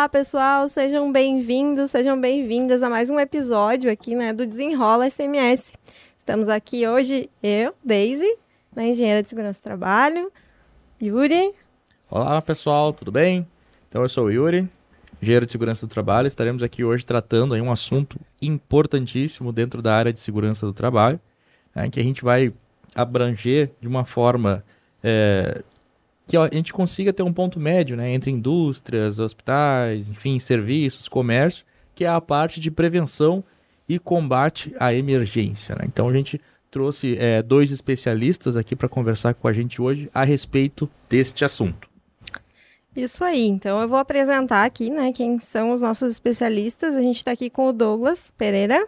Olá, pessoal, sejam bem-vindos, sejam bem-vindas a mais um episódio aqui, né, do Desenrola SMS. Estamos aqui hoje, eu, Daisy, na engenheira de segurança do trabalho, Yuri. Olá, pessoal, tudo bem? Então, eu sou o Yuri, engenheiro de segurança do trabalho. Estaremos aqui hoje tratando aí um assunto importantíssimo dentro da área de segurança do trabalho, né, que a gente vai abranger de uma forma é, que a gente consiga ter um ponto médio né, entre indústrias, hospitais, enfim, serviços, comércio, que é a parte de prevenção e combate à emergência. Né? Então a gente trouxe é, dois especialistas aqui para conversar com a gente hoje a respeito deste assunto. Isso aí, então eu vou apresentar aqui né, quem são os nossos especialistas. A gente está aqui com o Douglas Pereira,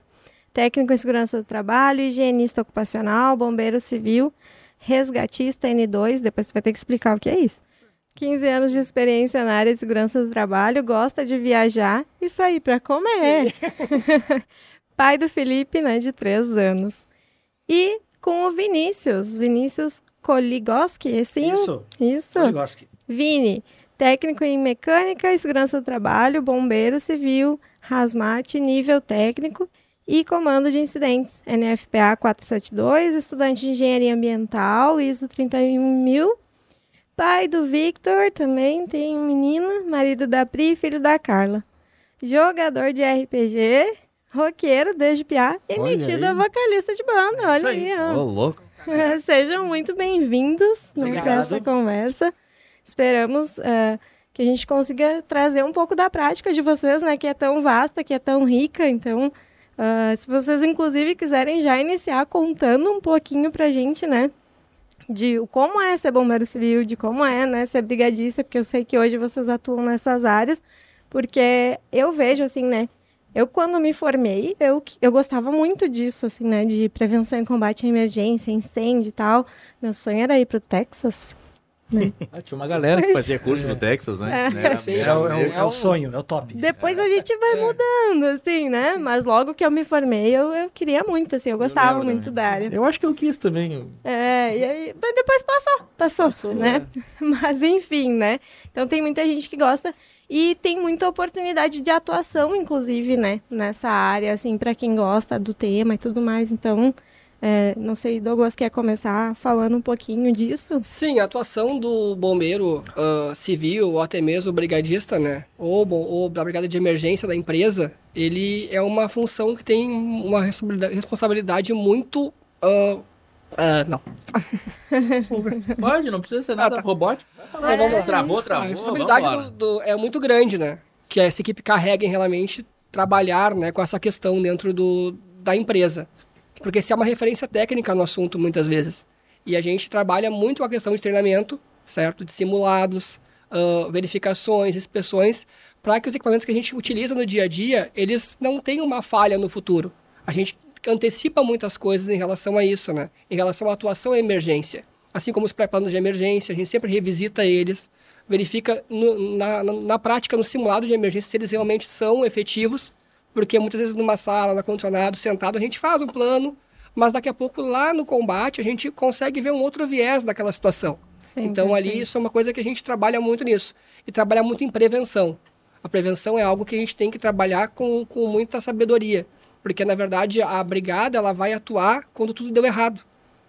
técnico em segurança do trabalho, higienista ocupacional, bombeiro civil resgatista N2, depois você vai ter que explicar o que é isso. 15 anos de experiência na área de segurança do trabalho, gosta de viajar e sair para comer. Pai do Felipe, né, de 3 anos. E com o Vinícius, Vinícius Koligoski, sim? Isso. Isso. Koligoski. Vini, técnico em mecânica e segurança do trabalho, bombeiro civil, hazmat, nível técnico e comando de incidentes, NFPA 472, estudante de engenharia ambiental, ISO 31000. Pai do Victor, também tem um menino, marido da Pri, filho da Carla. Jogador de RPG, roqueiro desde piá e Olha metido vocalista de banda. É Olha isso aí. aí, Ô, louco. Sejam muito bem-vindos né, Obrigado. para essa conversa. Esperamos eh, que a gente consiga trazer um pouco da prática de vocês, né? Que é tão vasta, que é tão rica. Então, ah, se vocês, inclusive, quiserem já iniciar contando um pouquinho pra gente, né? De o- como é ser bombeiro civil, de como é, né? Ser brigadista, porque eu sei que hoje vocês atuam nessas áreas. Porque eu vejo, assim, né? Eu, quando me formei, eu, eu gostava muito disso, assim, né? De prevenção e combate à emergência, incêndio e tal. Meu sonho era ir pro Texas. Ah, tinha uma galera que fazia curso no Texas, né? É, Era- Sim, era- é, o- é o- é o sonho, é o top. Depois a gente vai mudando, assim, né? Mas logo que eu me formei, eu, eu queria muito, assim. Eu gostava lembro muito da área. Eu acho que eu quis também. É, e aí, mas depois passou, passou, Passou, né? Mas enfim, né? Então tem muita gente que gosta e tem muita oportunidade de atuação, inclusive, né? Nessa área, assim, para quem gosta do tema e tudo mais. Então, é, não sei, Douglas quer começar falando um pouquinho disso? Sim, a atuação do bombeiro ah, civil ou até mesmo brigadista, né? Ou, bom, ou da brigada de emergência da empresa, ele é uma função que tem uma responsabilidade- muito. ah, ah, não. Pode, não precisa ser nada Ah, tá. robótico. Não, vamos lá. Travou, A travou. responsabilidade do, do- é muito grande, né? Que essa equipe carrega em realmente trabalhar né, com essa questão dentro do, da empresa. Porque se é uma referência técnica no assunto, muitas vezes. E a gente trabalha muito a questão de treinamento, certo? De simulados, ah, verificações, inspeções, para que os equipamentos que a gente utiliza no dia a dia, eles não tenham uma falha no futuro. A gente antecipa muitas coisas em relação a isso, né? Em relação à atuação em emergência. Assim como os pré-planos de emergência, a gente sempre revisita eles, verifica no- na, na prática, no simulado de emergência, se eles realmente são efetivos, porque muitas vezes numa sala, no ar-condicionado, sentado, a gente faz um plano, mas daqui a pouco lá no combate a gente consegue ver um outro viés daquela situação. Sim, então ali perfeito. isso é uma coisa que a gente trabalha muito nisso. E trabalha muito em prevenção. A prevenção é algo que a gente tem que trabalhar com, com muita sabedoria. Porque, na verdade, a brigada ela vai atuar quando tudo deu errado.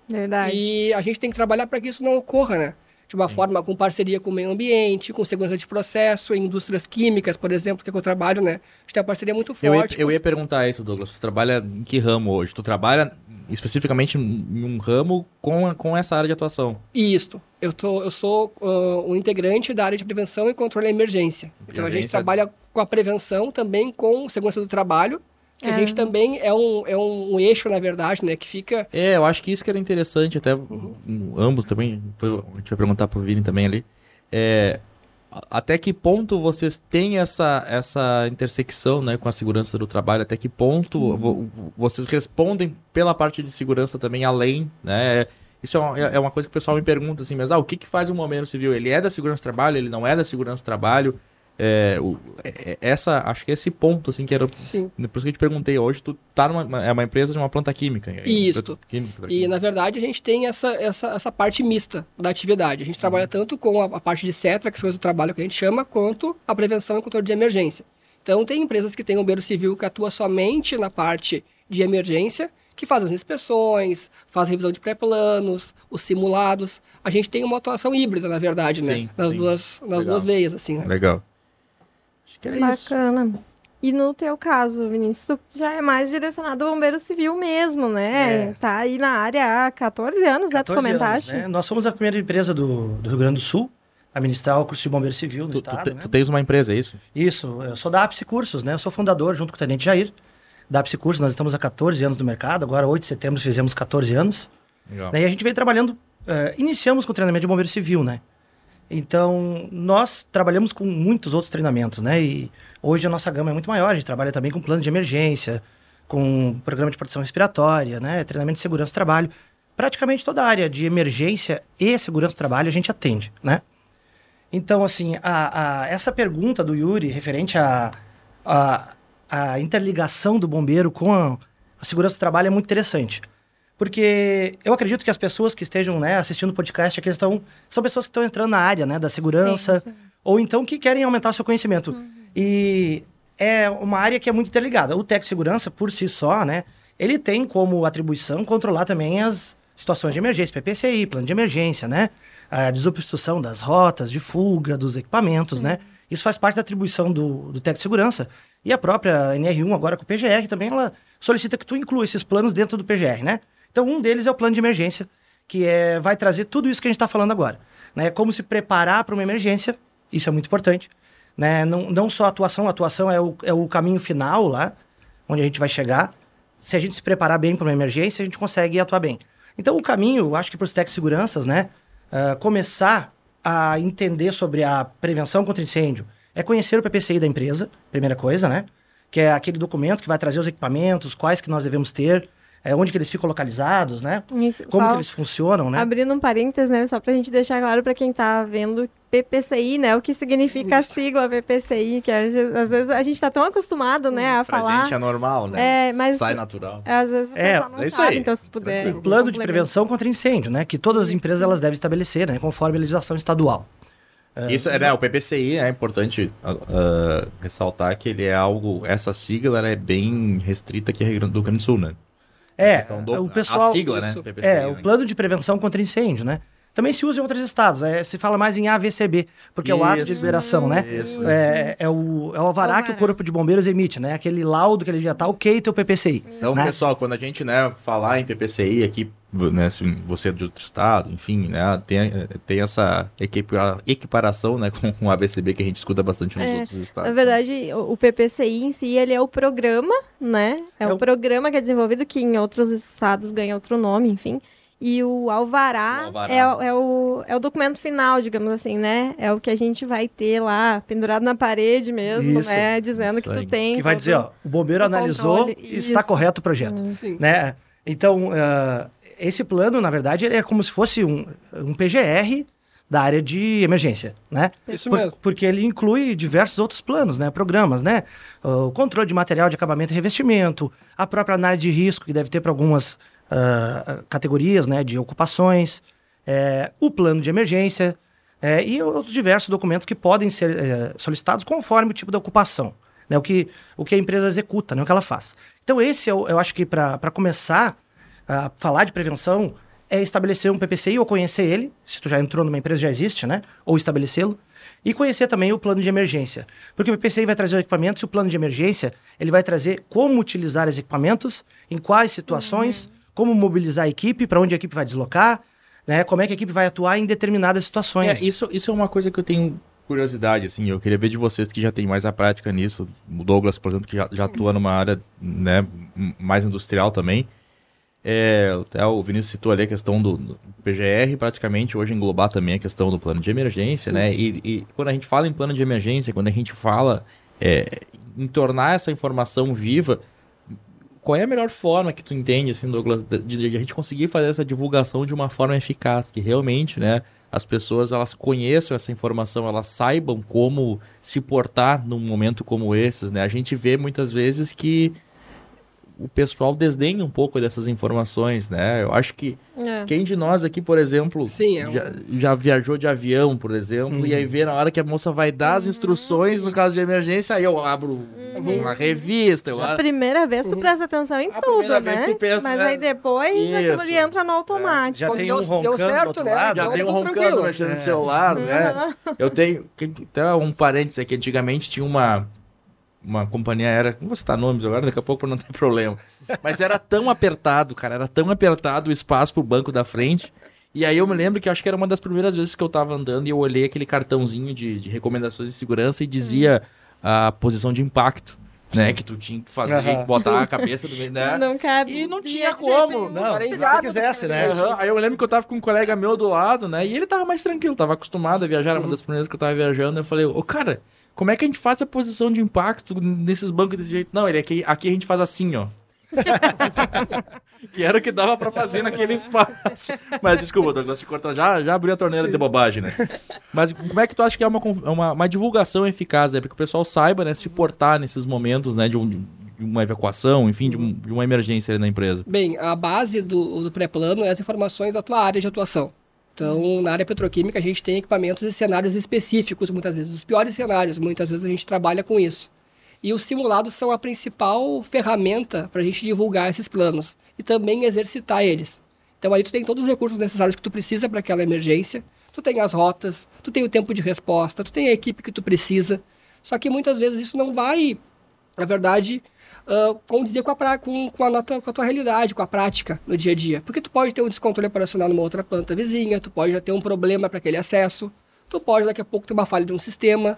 Verdade. E a gente tem que trabalhar para que isso não ocorra, né? De uma forma com parceria com o meio ambiente, com segurança de processo, em indústrias químicas, por exemplo, que é que eu trabalho, né? A gente tem uma parceria muito Eu ia, forte. eu ia perguntar isso, Douglas. Tu trabalha em que ramo hoje? Tu trabalha especificamente em um ramo com, a- com essa área de atuação? Isto. Eu, tô, eu sou ah, um integrante da área de prevenção e controle da emergência. Então a gente Emergência. trabalha com a prevenção também com segurança do trabalho, que É. a gente também é um, é um, um eixo, na verdade, né? Que fica. É, eu acho que isso que era interessante, até um, ambos também, depois a gente vai perguntar pro Vini também ali. É, até que ponto vocês têm essa, essa intersecção né, com a segurança do trabalho? Até que ponto vo- vocês respondem pela parte de segurança também além, né? Isso é uma, é uma coisa que o pessoal me pergunta assim, mas ah, o que, que faz o bombeiro civil? Ele é da segurança do trabalho? Ele não é da segurança do trabalho? É, o, é, essa, acho que é esse ponto, assim, que era. Sim. Por isso que eu te perguntei, hoje tu tá numa. É uma empresa de uma planta química. é Isso. Química, E na verdade a gente tem essa, essa, essa parte mista da atividade. A gente trabalha tanto com a, a parte de CETRA, que são o trabalho que a gente chama, quanto a prevenção e controle de emergência. Então tem empresas que têm um bombeiro civil que atua somente na parte de emergência, que faz as inspeções, faz a revisão de pré-planos, os simulados. A gente tem uma atuação híbrida, na verdade, Sim, né? Nas, sim. duas, nas Legal. duas veias, assim. né? Legal. Que era isso. Bacana. E no teu caso, Vinícius, tu já é mais direcionado ao bombeiro civil mesmo, né? É. Tá aí na área há 14 anos, né? Tu 14 anos, comentaste. né? Nós somos a primeira empresa do, do Rio Grande do Sul a ministrar o curso de bombeiro civil no Tu, tu, estado. te- né? tu tens uma empresa, é isso? Isso, eu sou da Apse Cursos, né? Eu sou fundador junto com o Tenente Jair da Apse Cursos. Nós estamos há 14 anos no mercado, agora 8 de setembro fizemos 14 anos. Legal. Daí a gente vem trabalhando, eh, iniciamos com o treinamento de bombeiro civil, né? Então, nós trabalhamos com muitos outros treinamentos, né? E hoje a nossa gama é muito maior, a gente trabalha também com plano de emergência, com programa de proteção respiratória, né? Treinamento de segurança do trabalho. Praticamente toda a área de emergência e segurança do trabalho a gente atende, né? Então, assim, a, a- essa pergunta do Yuri referente à a, a, interligação do bombeiro com a, a segurança do trabalho é muito interessante. Porque eu acredito que as pessoas que estejam né, assistindo o podcast aqui estão, são pessoas que estão entrando na área né, da segurança, Sim, sim. ou então que querem aumentar seu conhecimento. E é uma área que é muito interligada. O técnico de segurança, por si só, né, ele tem como atribuição controlar também as situações de emergência, PPCI, plano de emergência, né? A desobstrução das rotas de fuga, dos equipamentos, né? Isso faz parte da atribuição do, do técnico de segurança. E a própria NR1, agora com o PGR, também ela solicita que tu inclua esses planos dentro do PGR, né? Então, um deles é o plano de emergência, que é, vai trazer tudo isso que a gente está falando agora. Né? Como se preparar para uma emergência, isso é muito importante. Né? Não, não só a atuação, a atuação é o, é o caminho final lá, onde a gente vai chegar. Se a gente se preparar bem para uma emergência, a gente consegue atuar bem. Então, o caminho, acho que para os de seguranças, né? ah, começar a entender sobre a prevenção contra incêndio é conhecer o PPCI da empresa, primeira coisa, né? Que é aquele documento que vai trazer os equipamentos, quais que nós devemos ter, é, onde que eles ficam localizados, né? Isso, Como só que eles funcionam, né? abrindo um parênteses, né? Só pra gente deixar claro pra quem tá vendo PPCI, né? O que significa a sigla PPCI, que às vezes, às vezes a gente tá tão acostumado, né, a Pra falar. gente é normal, né? É, mas- Sai natural. Às vezes o É, pessoal não é isso sabe, aí. então se puder. O plano de prevenção contra incêndio, né? Que todas as Isso. empresas elas devem estabelecer, né? Conforme a legislação estadual. Isso é, né, o PPCI é importante ah, ressaltar que ele é algo, essa sigla ela é bem restrita aqui no Rio Grande do Sul, né? É, do- o pessoal... a sigla, né? isso. PPCI, É, o né? plano de prevenção contra incêndio, né? Também se usa em outros estados, é, se fala mais em AVCB, porque é o ato de Isso. liberação, né? Isso, É, é o, é o alvará que o. Corpo de Bombeiros emite, né? Aquele laudo que ele já tá ok teu PPCI. Então, né? pessoal, quando a gente né, falar em PPCI aqui, né, se você é de outro estado, enfim, né, tem, tem essa equipara- equiparação né, com o ABCB que a gente escuta bastante nos É, outros estados. Na verdade, o o PPCI em si, ele é o programa, né? É, É o o- programa que é desenvolvido, que em outros estados ganha outro nome, enfim. E o alvará, O alvará. É, o- é o, é o documento final, digamos assim, né? É o que a gente vai ter lá, pendurado na parede mesmo, Isso. né? Dizendo que tu aí. tem. Que vai dizer, ó, o bombeiro o analisou controle, e está correto o projeto. Sim. né? Então, ah, esse plano, na verdade, ele é como se fosse um, um PGR da área de emergência, né? Isso Por- mesmo. Porque ele inclui diversos outros planos, né? Programas, né? O controle de material de acabamento e revestimento, a própria análise de risco que deve ter para algumas ah, categorias, né? De ocupações, é, o plano de emergência é, e outros diversos documentos que podem ser é, solicitados conforme o tipo da ocupação, né? O que, o que a empresa executa, né? O que ela faz. Então esse eu, eu acho que para começar a falar de prevenção é estabelecer um PPCI ou conhecer ele, se tu já entrou numa empresa já existe, né? Ou estabelecê-lo. E conhecer também o plano de emergência. Porque o PPCI vai trazer o equipamento e o plano de emergência, ele vai trazer como utilizar os equipamentos, em quais situações, como mobilizar a equipe, para onde a equipe vai deslocar, né? Como é que a equipe vai atuar em determinadas situações. É, isso, isso é uma coisa que eu tenho curiosidade, assim, eu queria ver de vocês que já tem mais a prática nisso, o Douglas, por exemplo, que já, já atua numa área, né, mais industrial também, é, até o Vinícius citou ali a questão do, do PGR, praticamente hoje englobar também a questão do plano de emergência, Sim. né, e, e quando a gente fala em plano de emergência, quando a gente fala é, em tornar essa informação viva, qual é a melhor forma que tu entende, assim, Douglas, de, de a gente conseguir fazer essa divulgação de uma forma eficaz, que realmente, né, as pessoas elas conheçam essa informação, elas saibam como se portar num momento como esses, né? A gente vê muitas vezes que o pessoal desdenha um pouco dessas informações, né? Eu acho que É. quem de nós aqui, por exemplo, Sim, é um- já, já viajou de avião, por exemplo, e aí vê na hora que a moça vai dar as instruções no caso de emergência, aí eu abro uma revista, eu A primeira vez tu presta atenção em A tudo, né? tu pensa, Mas né? aí depois aquilo ali Isso. entra no automático. Já Quando tem deu- um deu roncando certo, do outro né? lado. Já Então, tem um roncando mexendo no É. celular, né? Eu tenho. que- Até um parênteses aqui, antigamente tinha uma. Uma companhia aérea, não vou citar nomes agora, daqui a pouco não ter problema. Mas era tão apertado, cara, era tão apertado o espaço pro banco da frente. E aí eu me lembro que acho que era uma das primeiras vezes que eu tava andando e eu olhei aquele cartãozinho de, de recomendações de segurança e dizia a posição de impacto, né? Que tu tinha que fazer, Aham. botar a cabeça do meio, né? Não cabe. E não tinha como. Não, Era se você quisesse, né? Aham, Aí eu lembro que eu tava com um colega meu do lado, né? E ele tava mais tranquilo, tava acostumado a viajar, era uma das primeiras que eu tava viajando. Eu falei, ô cara, como é que a gente faz a posição de impacto nesses bancos desse jeito? Não, ele aqui, aqui a gente faz assim, ó. que era o que dava pra fazer naquele espaço. Mas desculpa, Douglas, te cortar. Já, já abriu a torneira de bobagem, né? Mas como é que tu acha que é uma, con- uma, uma divulgação eficaz, né? Para que o pessoal saiba, né, se portar nesses momentos, né, de, um- de uma evacuação, enfim, de, um- de uma emergência ali na empresa? Bem, a base do, do pré-plano é as informações da tua área de atuação. Então, na área petroquímica, a gente tem equipamentos e cenários específicos, muitas vezes. Os piores cenários, muitas vezes a gente trabalha com isso. E os simulados são a principal ferramenta para a gente divulgar esses planos e também exercitar eles. Então, aí tu tem todos os recursos necessários que tu precisa para aquela emergência. Tu tem as rotas, tu tem o tempo de resposta, tu tem a equipe que tu precisa. Só que muitas vezes isso não vai, na verdade, ah, condizer com a, pra- com, com, a nota, com a tua realidade, com a prática no dia a dia. Porque tu pode ter um descontrole operacional numa outra planta vizinha, tu pode já ter um problema para aquele acesso, tu pode daqui a pouco ter uma falha de um sistema,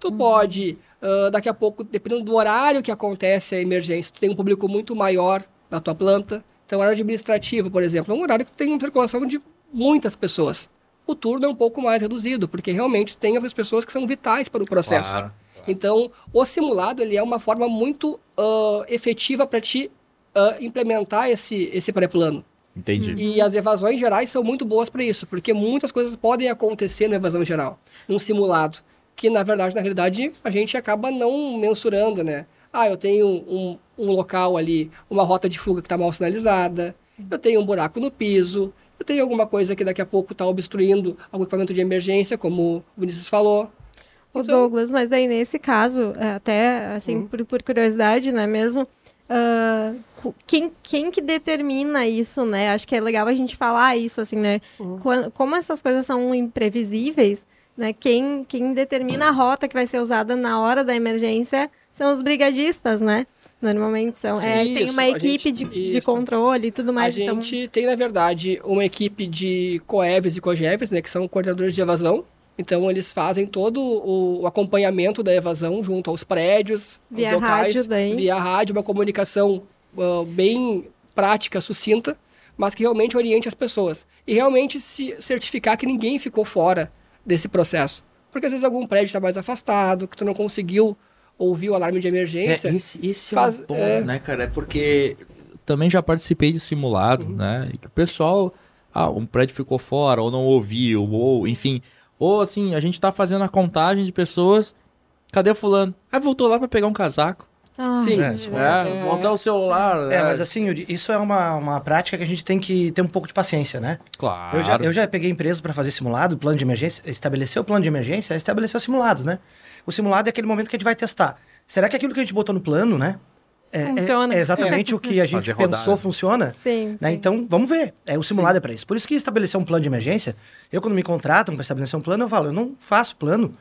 tu pode, ah, daqui a pouco, dependendo do horário que acontece a emergência, tu tem um público muito maior na tua planta. Então, horário administrativo, por exemplo, é um horário que tu tem uma circulação de muitas pessoas. O turno é um pouco mais reduzido, porque realmente tem as pessoas que são vitais para o processo. Claro. Então, o simulado ele é uma forma muito ah, efetiva para te ah, implementar esse, esse pré-plano. Entendi. E as evasões gerais são muito boas para isso, porque muitas coisas podem acontecer na evasão geral, num simulado, que na verdade, na realidade, a gente acaba não mensurando, né? Ah, eu tenho um, um local ali, uma rota de fuga que está mal sinalizada, eu tenho um buraco no piso, eu tenho alguma coisa que daqui a pouco está obstruindo algum equipamento de emergência, como o Vinícius falou. O Então- Douglas, mas daí nesse caso, é, até assim, Uhum. por, por curiosidade, né, mesmo, cu- quem, quem que determina isso, né? Acho que é legal a gente falar isso, assim, né? Uhum. Quan- como essas coisas são imprevisíveis, né? Quem, quem determina a rota que vai ser usada na hora da emergência são os brigadistas, né? Normalmente são. Sim, é, tem uma equipe gente- de, de controle e tudo mais. a então- gente tem, na verdade, uma equipe de COEVs e COGEVs, né, que são coordenadores de evasão. Então, eles fazem todo o, acompanhamento da evasão junto aos prédios, Via aos locais, rádio daí. via rádio, uma comunicação ah, bem prática, sucinta, mas que realmente oriente as pessoas. E realmente se certificar que ninguém ficou fora desse processo. Porque às vezes algum prédio está mais afastado, que tu não conseguiu ouvir o alarme de emergência. É, esse, esse faz- é um ponto, é. né, cara? É porque também já participei de simulado, Uhum. né? E que o pessoal, ah, um prédio ficou fora, ou não ouviu, ou enfim. Ou assim, a gente tá fazendo a contagem de pessoas. Cadê fulano? Ah, voltou lá pra pegar um casaco. Ah, Sim. É, isso. É, voltar o celular. É, né? mas assim, Yuri, isso é uma, uma prática que a gente tem que ter um pouco de paciência, né? Claro. Eu, já, eu já peguei empresas para fazer simulado, plano de emergência, estabelecer o plano de emergência, é estabelecer os simulados, né? O simulado é aquele momento que a gente vai testar. Será que aquilo que a gente botou no plano, né? É, é- Funciona. É, exatamente o que a gente pensou funciona. Sim, Né? sim. Então, vamos ver. É, o simulado é para isso. Por isso que estabelecer um plano de emergência, eu quando me contratam para estabelecer um plano, eu falo, eu não faço plano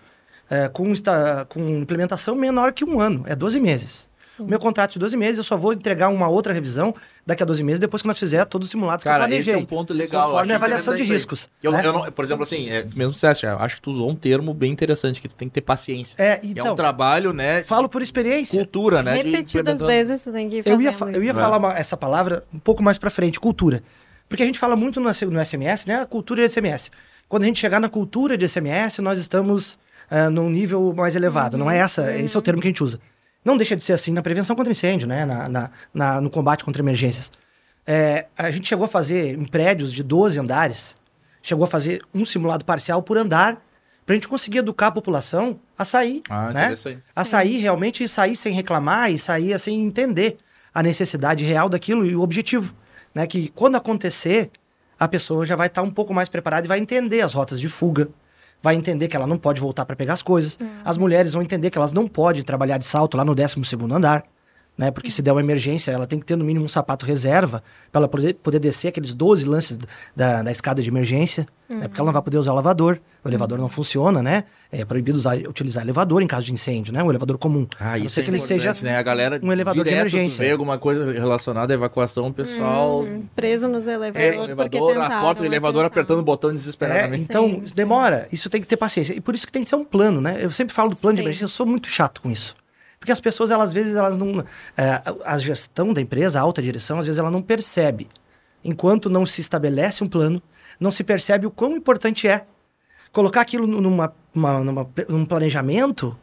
é, com, esta, com implementação menor que um ano, é 12 meses. Meu contrato de 12 meses, eu só vou entregar uma outra revisão daqui a 12 meses, depois que nós fizer todos os simulados que eu Cara, planejei. esse é um ponto legal. Conforme eu a acho avaliação de riscos. Eu, né? eu não, por exemplo, assim, é, mesmo disseste, acho que tu usou um termo bem interessante, que tu tem que ter paciência. É, E é então, um trabalho, né? falo por experiência. cultura, né? Repetidas vezes tu tem que ir Eu ia, fa- eu isso. ia É. falar uma- essa palavra um pouco mais pra frente, cultura. Porque a gente fala muito no, no SMS, né? A cultura de SMS. Quando a gente chegar na cultura de SMS, nós estamos ah, num nível mais elevado. Não é essa, esse é o termo que a gente usa. Não deixa de ser assim na prevenção contra incêndio, né? Na, na- na- no combate contra emergências. É, a gente chegou a fazer em prédios de 12 andares, chegou a fazer um simulado parcial por andar, para a gente conseguir educar a população a sair. Ah, né? A sair realmente e sair sem reclamar e sair sem entender a necessidade real daquilo e o objetivo. Né? Que quando acontecer, a pessoa já vai estar um pouco mais preparada e vai entender as rotas de fuga. Vai entender que ela não pode voltar para pegar as coisas. As mulheres vão entender que elas não podem trabalhar de salto lá no 12º andar. Né? Porque se der uma emergência, ela tem que ter no mínimo um sapato reserva para ela poder, poder descer aqueles 12 lances da, da escada de emergência. né? Porque ela não vai poder usar o elevador. O elevador não funciona, né? É proibido usar, utilizar elevador em caso de incêndio, né? O elevador comum. Ah, isso é que ele seja importante, né? A galera um elevador de tu emergência. vê alguma coisa relacionada à evacuação, o pessoal... Hum, preso nos É, elevadores. porque elevador, a porta do elevador apertando o botão É, desesperadamente. então, Sim, sim. demora. Isso tem que ter paciência. E por isso que tem que ser um plano, né? Eu sempre falo do plano de Sim. emergência, eu sou muito chato com isso. Porque as pessoas, elas, às vezes, elas não... é, a- gestão da empresa, a alta direção, às vezes, ela não percebe. Enquanto não se estabelece um plano, não se percebe o quão importante é colocar aquilo nu- numa, uma, numa, num planejamento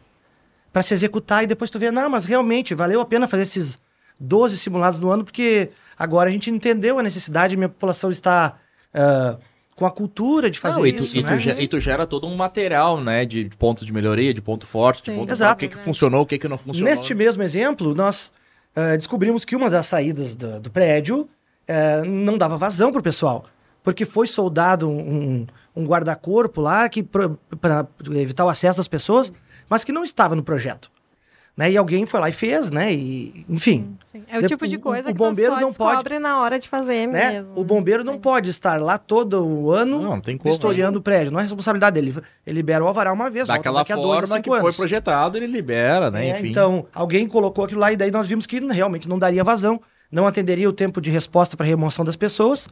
para se executar e depois tu vê, não, mas realmente valeu a pena fazer esses 12 simulados no ano, porque agora a gente entendeu a necessidade, minha população está ah, com a cultura de fazer Não, e, tu, isso, e, tu né? e tu gera todo um material, né? De pontos de melhoria, de ponto forte, de Sim. ponto Exato. fraco, o que, que funcionou, o que, que não funcionou. Neste mesmo exemplo, nós ah, descobrimos que uma das saídas do, do prédio eh, não dava vazão pro pessoal. Porque foi soldado um, um guarda-corpo lá que para evitar o acesso das pessoas, mas que não estava no projeto. Né? E alguém foi lá e fez, né? E, enfim, Sim. É o De- tipo de o- coisa o que bombeiro não pode- na hora de fazer né? mesmo. O bombeiro né? não Sim. pode estar lá todo o ano Não, não tem como, vistoriando o prédio. Não é responsabilidade dele. Ele libera o alvará uma vez, volta Daquela daqui a dois, a forma cinco que foi anos. projetado, ele libera, né? É, Enfim. Então, alguém colocou aquilo lá e daí nós vimos que realmente não daria vazão, não atenderia o tempo de resposta para remoção das pessoas.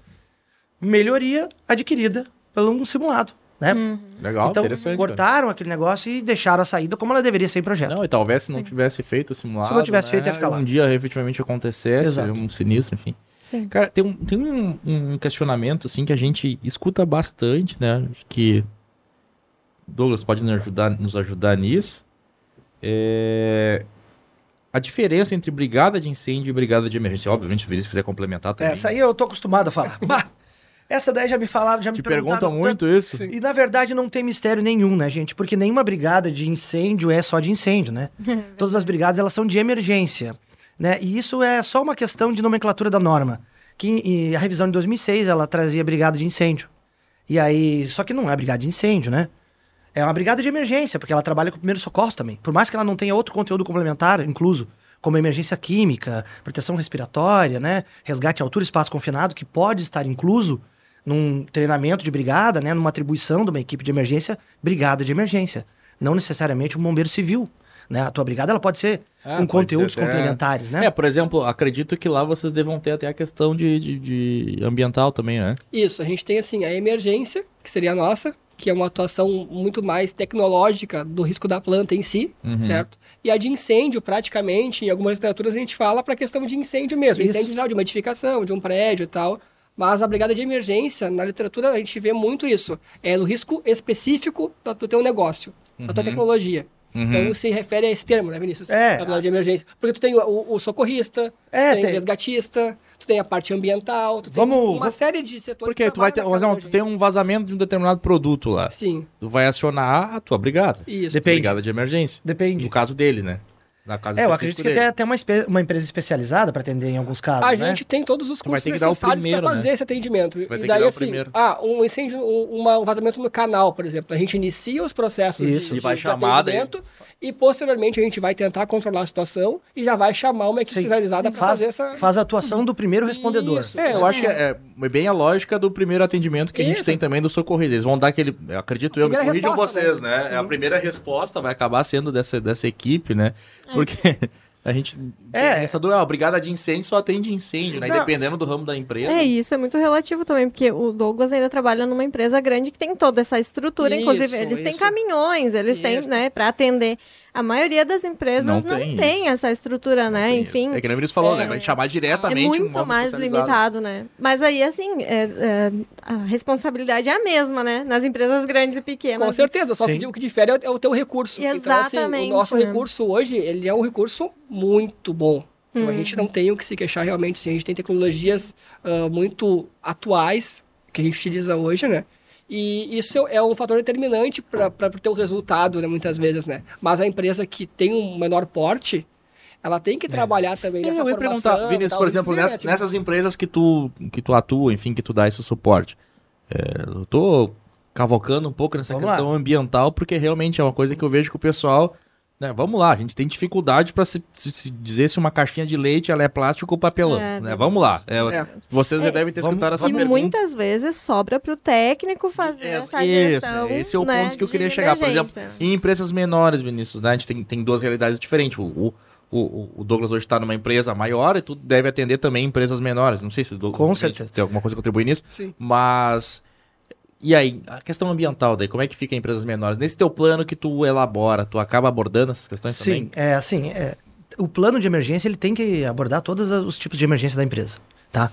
Melhoria adquirida pelo um simulado, né? Legal, então, interessante. cortaram aquele negócio e deixaram a saída como ela deveria ser em projeto. Não, e talvez se não tivesse feito o simulado. Se não tivesse né, feito, ia ficar lá. Um dia efetivamente acontecesse, Exato. um sinistro, enfim. Sim. Cara, tem um, tem um, um questionamento, assim, que a gente escuta bastante, né? Acho que Douglas pode nos ajudar, nos ajudar nisso. É... A diferença entre brigada de incêndio e brigada de emergência. Obviamente, se quiser complementar também. Essa aí eu tô acostumado a falar. Essa daí já me falaram, já me Te perguntaram. perguntam muito tanto. isso? E na verdade não tem mistério nenhum, né, gente? Porque nenhuma brigada de incêndio é só de incêndio, né? Todas as brigadas elas são de emergência, né? E isso é só uma questão de nomenclatura da norma. Que e a revisão de 2006 ela trazia brigada de incêndio. E aí, só que não é brigada de incêndio, né? É uma brigada de emergência, porque ela trabalha com primeiros socorros também. Por mais que ela não tenha outro conteúdo complementar, incluso, como emergência química, proteção respiratória, né? Resgate à altura, espaço confinado, que pode estar incluso num treinamento de brigada, né? Numa atribuição de uma equipe de emergência, brigada de emergência. Não necessariamente um bombeiro civil. Né? A tua brigada ela pode ser Ah, com pode conteúdos ser até- complementares, né? É, por exemplo, acredito que lá vocês devam ter até a questão de, de- de ambiental também, né? Isso, a gente tem assim a emergência, que seria a nossa, que é uma atuação muito mais tecnológica do risco da planta em si, Uhum. certo? E a de incêndio, praticamente, em algumas literaturas a gente fala para a questão de incêndio mesmo, Isso. incêndio geral, de uma edificação, de um prédio e tal. Mas a brigada de emergência, na literatura, a gente vê muito isso. É no risco específico do teu negócio, da tua tecnologia. Uhum. Então se refere a esse termo, né, Vinícius? É. A brigada de emergência. Porque tu tem o, o- socorrista, É, tu tem, tem- o resgatista, tu tem a parte ambiental, tu Vamos- tem uma série de setores Porque que tu vai ter, exemplo, tu tem um vazamento de um determinado produto lá. Sim, Tu vai acionar a tua brigada. isso. Depende. Brigada de emergência. Depende. No caso dele, né? Na casa É, eu acredito que dele. até tem uma, uma empresa especializada para atender em alguns casos, A né? gente tem todos os cursos necessários para primeiro, fazer né? esse atendimento. Vai ter e que daí, dar o assim, primeiro. ah, um incêndio, um, um vazamento no canal, por exemplo. A gente inicia os processos de- Isso. de, E vai de chamar, daí- atendimento e, posteriormente, a gente vai tentar controlar a situação e já vai chamar uma equipe Sim. especializada para faz, fazer essa... faz a atuação do primeiro respondedor. Isso. É, eu acho que é, é bem a lógica do primeiro atendimento que a gente Isso. tem também do socorrido. Eles vão dar aquele. eu Acredito eu, me corrijam vocês, né? né? É A primeira resposta vai acabar sendo dessa, dessa equipe, né? Porque A gente. É. Essa do. Ah, brigada de incêndio só atende incêndio, né? Não. Dependendo do ramo da empresa. É, e isso é muito relativo também, porque o Douglas ainda trabalha numa empresa grande que tem toda essa estrutura, Isso, inclusive eles têm isso. caminhões, eles têm, Isso. né, para atender. A maioria das empresas Não não, tem tem, essa estrutura, né? Tem Enfim, isso. É que nem o Vinícius falou, é- né? Vai chamar é diretamente um muito órgão mais limitado, né? Mas aí, assim, é- é, a responsabilidade é a mesma, né? Nas empresas grandes e pequenas. Com certeza, só Sim. que o que difere é o teu recurso. Então, assim, Exatamente, o nosso né? recurso hoje, ele é um recurso muito bom. Então, a gente Uhum. não tem o que se queixar realmente, sim. A gente tem tecnologias ah, muito atuais que a gente utiliza hoje, né? E isso é um fator determinante para o teu resultado, né, muitas vezes, né? Mas a empresa que tem um menor porte, ela tem que trabalhar também nessa É. Eu ia formação. perguntar, Vinícius, tal, por exemplo, né, tipo, nessas empresas que tu, que tu atua, enfim, que tu dá esse suporte. é, eu tô cavocando um pouco nessa Vamos questão ambiental, porque realmente é uma coisa que eu vejo que o pessoal. Né, vamos lá, a gente tem dificuldade para se, se- se dizer se uma caixinha de leite ela é plástico ou papelão. É, né? Vamos lá. É, É. Vocês já É, devem ter vamos- escutado essa E pergunta. muitas vezes sobra para o técnico fazer É, essa isso, gestão. esse é o né, ponto que eu de queria chegar. Por exemplo, em empresas menores, Vinícius, né, a gente tem, tem duas realidades diferentes. O, o, o, o Douglas hoje está numa empresa maior e tu deve atender também empresas menores. Não sei se o Douglas Com tem- certeza. tem alguma coisa que contribui nisso, Sim. mas. E aí, a questão ambiental daí, como é que fica em empresas menores? Nesse teu plano que tu elabora, tu acaba abordando essas questões Sim, também? é assim, é, o plano de emergência ele tem que abordar todos os tipos de emergência da empresa, tá?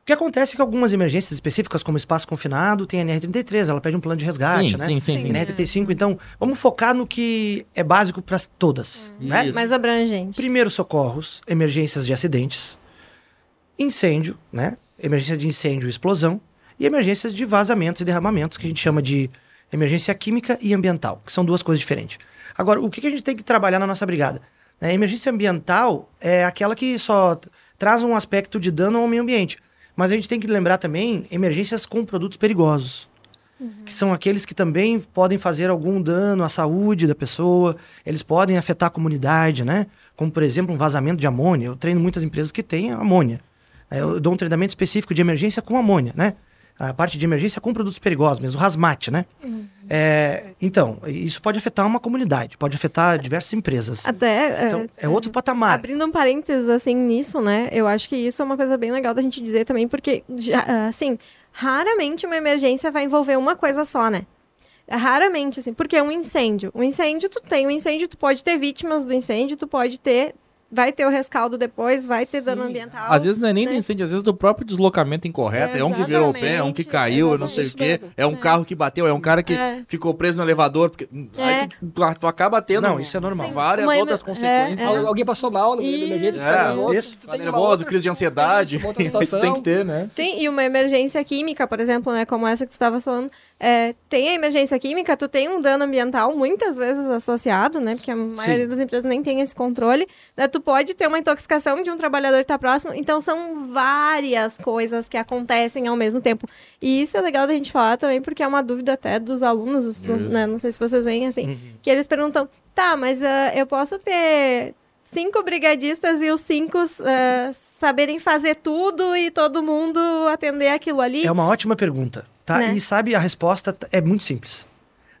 O que acontece é que algumas emergências específicas, como espaço confinado, tem a NR33, ela pede um plano de resgate, sim, né? sim, sim, Sim. sim. NR35, então vamos focar no que é básico para todas, né? Isso. Mais abrangente. Primeiros socorros, emergências de acidentes, incêndio, né? Emergência de incêndio e explosão, e emergências de vazamentos e derramamentos, que a gente chama de emergência química e ambiental, que são duas coisas diferentes. Agora, o que a gente tem que trabalhar na nossa brigada? A emergência ambiental é aquela que só traz um aspecto de dano ao meio ambiente. Mas a gente tem que lembrar também emergências com produtos perigosos que são aqueles que também podem fazer algum dano à saúde da pessoa, eles podem afetar a comunidade, né? Como, por exemplo, um vazamento de amônia. Eu treino muitas empresas que têm amônia. Aí Eu dou um treinamento específico de emergência com amônia, né? A parte de emergência com produtos perigosos mesmo, o hazmat, né? É, então, isso pode afetar uma comunidade, pode afetar diversas empresas. Até. Então, é outro patamar. Abrindo um parênteses, assim, nisso, né? Eu acho que isso é uma coisa bem legal da gente dizer também, porque, já, assim, raramente uma emergência vai envolver uma coisa só, né? Raramente, assim, porque é um incêndio. Um incêndio, tu tem um incêndio, tu pode ter vítimas do incêndio, tu pode ter. Vai ter o rescaldo depois, vai ter dano ambiental. Às vezes não é nem do né? incêndio, às vezes do próprio deslocamento incorreto. É um que virou o pé, é um que caiu, eu não sei o quê. É um carro que bateu, é um cara que É. ficou preso no elevador. Porque... Aí tu, tu- acaba tendo Não, isso é normal. Sim. várias Uma outras consequências. é, Al- Alguém passou mal no meio da emergência, É, tu tá nervoso, isso. Tá nervoso, crise de ansiedade. Isso tem que ter, né? Sim, e uma emergência química, por exemplo, né, como essa que tu estava falando, é, tem a emergência química, tu tem um dano ambiental muitas vezes associado, né, porque a maioria das empresas nem tem esse controle, né, tu pode ter uma intoxicação de um trabalhador que está próximo, então são várias coisas que acontecem ao mesmo tempo. E isso é legal da gente falar também, porque é uma dúvida até dos alunos, né, não sei se vocês veem assim, que eles perguntam, tá, mas ah, eu posso ter cinco brigadistas e os cinco ah, saberem fazer tudo e todo mundo atender aquilo ali? É uma ótima pergunta, tá? Né? E sabe, a resposta é muito simples.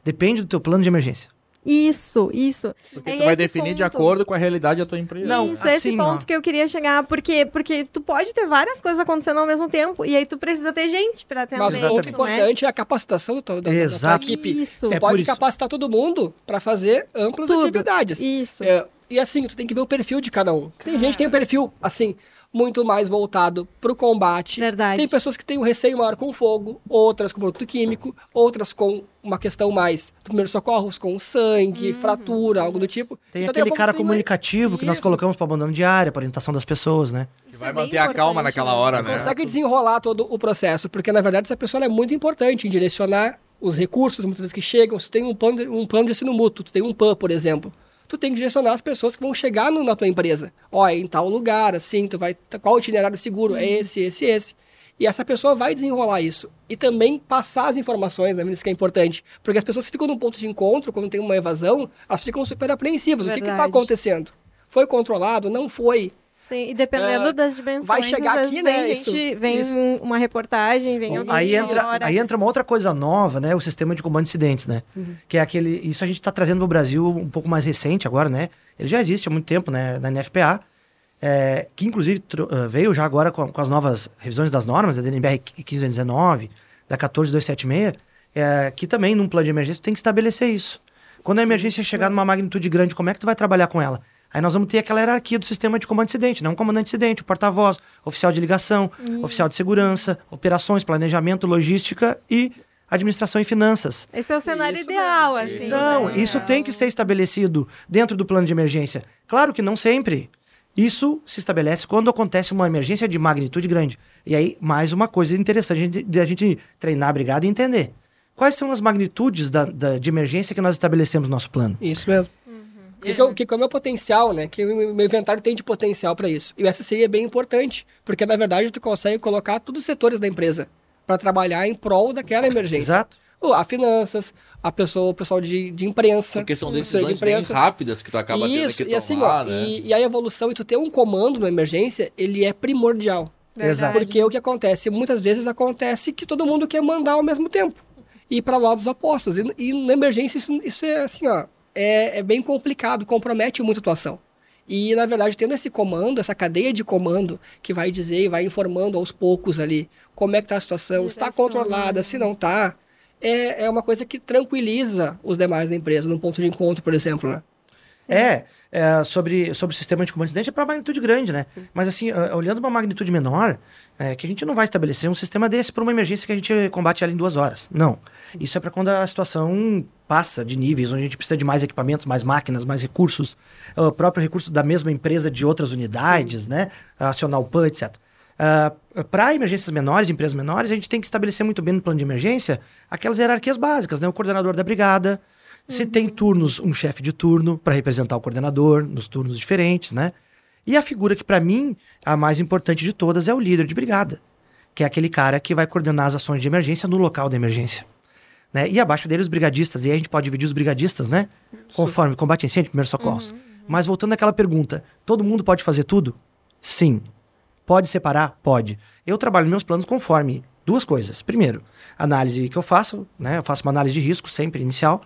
Depende do teu plano de emergência. Isso, isso. Porque É tu vai esse definir de ponto. acordo com a realidade da tua empresa. Não, Isso, esse assim, ponto ó. que eu queria chegar, porque, porque tu pode ter várias coisas acontecendo ao mesmo tempo, e aí tu precisa ter gente pra atender Mas o ponto isso, né? importante é a capacitação do teu- da, da- da tua Exato. equipe. Isso. Tu É pode capacitar todo mundo para fazer amplas Tudo. atividades. Isso. É, e assim, tu tem que ver o perfil de cada um. Tem gente que tem um perfil, assim, muito mais voltado pro combate. Verdade. Tem pessoas que têm um receio maior com fogo, outras com produto químico, outras com uma questão mais primeiros socorros, com sangue, fratura, algo do tipo. Tem Então, aquele pouco cara tem uma- comunicativo que nós colocamos para abandono diário, para orientação das pessoas, né? Isso vai é bem manter a calma naquela né? hora, né? consegue desenrolar todo o processo, porque na verdade essa pessoa é muito importante em direcionar os recursos, muitas vezes que chegam. Se tem um plano, de- um plano de ensino mútuo, tu tem um PAN, por exemplo, tu tem que direcionar as pessoas que vão chegar no- na tua empresa. Ó, é em tal lugar, assim, tu vai. Qual o itinerário seguro? É esse, esse, esse. E essa pessoa vai desenrolar isso. E também passar as informações, né? Isso que é importante. Porque as pessoas ficam num ponto de encontro, quando tem uma evasão, elas ficam super apreensivas. O que está Verdade. acontecendo? Foi controlado? Não foi? Sim, e dependendo É, das dimensões, vai chegar aqui, vezes né, vem isso- gente, vem isso. uma reportagem, vem alguém Aí entra, fora. aí entra uma outra coisa nova, né? O sistema de comando de incidentes, né? Que é aquele. Isso a gente está trazendo no Brasil um pouco mais recente agora, né? Ele já existe há muito tempo, né, na NFPA, é, que inclusive ah, veio já agora com, com as novas revisões das normas, da DNBR 1519, da 14276, é, que também num plano de emergência tu tem que estabelecer isso. Quando a emergência chegar numa magnitude grande, como é que tu vai trabalhar com ela? Aí nós vamos ter aquela hierarquia do sistema de comando incidente, não um comandante incidente, o porta-voz, oficial de ligação, oficial de segurança, operações, planejamento, logística e administração e finanças. Esse é o cenário Isso ideal, mesmo, assim. isso Não, né? isso tem que ser estabelecido dentro do plano de emergência. Claro que não sempre. Isso se estabelece quando acontece uma emergência de magnitude grande. E aí, mais uma coisa interessante de, de a gente treinar a brigada e entender. Quais são as magnitudes da, da- de emergência que nós estabelecemos no nosso plano? Isso mesmo. O que, é o- que, que é o meu potencial, né? Que o meu inventário tem de potencial para isso. E o SCI é bem importante, porque na verdade tu consegue colocar todos os setores da empresa para trabalhar em prol daquela emergência. Exato. O- A finanças, a pessoa, o pessoal de, de imprensa. Porque são decisões bem rápidas que tu acaba Isso, tendo que e assim, tomar, ó, né? e, e a evolução e tu ter um comando na emergência, ele é primordial. Exato. Porque o que acontece? Muitas vezes acontece que todo mundo quer mandar ao mesmo tempo. E para lados opostos. E, e na emergência isso, isso é assim, ó, é, é bem complicado, compromete muito a atuação. E, na verdade, tendo esse comando, essa cadeia de comando, que vai dizer e vai informando aos poucos ali como é que tá a situação, se está controlada, se não tá, é, é uma coisa que tranquiliza os demais da empresa, num ponto de encontro, por exemplo, né? É, é, sobre, sobre o sistema de comando incidente é para magnitude grande, né? Mas assim, olhando uma magnitude menor, é, que a gente não vai estabelecer um sistema desse para uma emergência que a gente combate ela em duas horas. Não. Isso é para quando a situação passa de níveis, onde a gente precisa de mais equipamentos, mais máquinas, mais recursos, ah, o próprio recurso da mesma empresa de outras unidades, né? Acionar o PAN, etc. para emergências menores, empresas menores, a gente tem que estabelecer muito bem no plano de emergência aquelas hierarquias básicas, né? O coordenador da brigada, se tem turnos, um chefe de turno para representar o coordenador nos turnos diferentes, né? E a figura que para mim a mais importante de todas é o líder de brigada, que é aquele cara que vai coordenar as ações de emergência no local da emergência. Né? E abaixo dele os brigadistas, e aí a gente pode dividir os brigadistas, né? Conforme combate a incêndio, primeiros socorros. Mas voltando àquela pergunta, todo mundo pode fazer tudo? Sim. Pode separar? Pode. Eu trabalho meus planos conforme duas coisas. Primeiro, análise que eu faço, né? Eu faço uma análise de risco sempre inicial,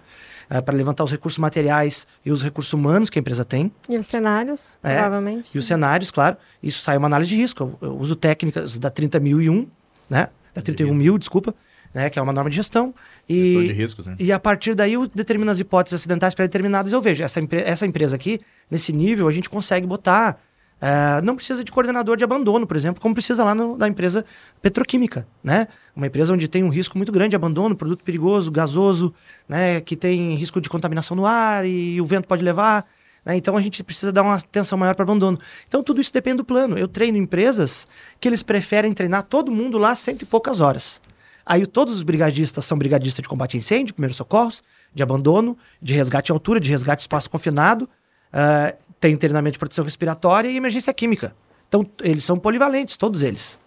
para levantar os recursos materiais e os recursos humanos que a empresa tem. E os cenários, É, provavelmente. E os cenários, claro. Isso sai uma análise de risco. Eu, eu uso técnicas da 30.001, né? Da 31 mil, desculpa, né? Que é uma norma de gestão. Gestão de E, riscos, né? e a partir daí eu determino as hipóteses acidentais pré-determinadas. Eu vejo, essa, empre- essa empresa aqui, nesse nível, a gente consegue botar. eh, não precisa de coordenador de abandono, por exemplo, como precisa lá no- na empresa petroquímica, né? Uma empresa onde tem um risco muito grande de abandono, produto perigoso, gasoso, né? Que tem risco de contaminação no ar e o vento pode levar. né? Então a gente precisa dar uma atenção maior para abandono. Então tudo isso depende do plano. Eu treino empresas que eles preferem treinar todo mundo lá cento e poucas horas. Aí todos os brigadistas são brigadistas de combate a incêndio, primeiros socorros, de abandono, de resgate em altura, de resgate em espaço confinado, ah, tem treinamento de proteção respiratória e emergência química. Então eles são polivalentes, todos eles.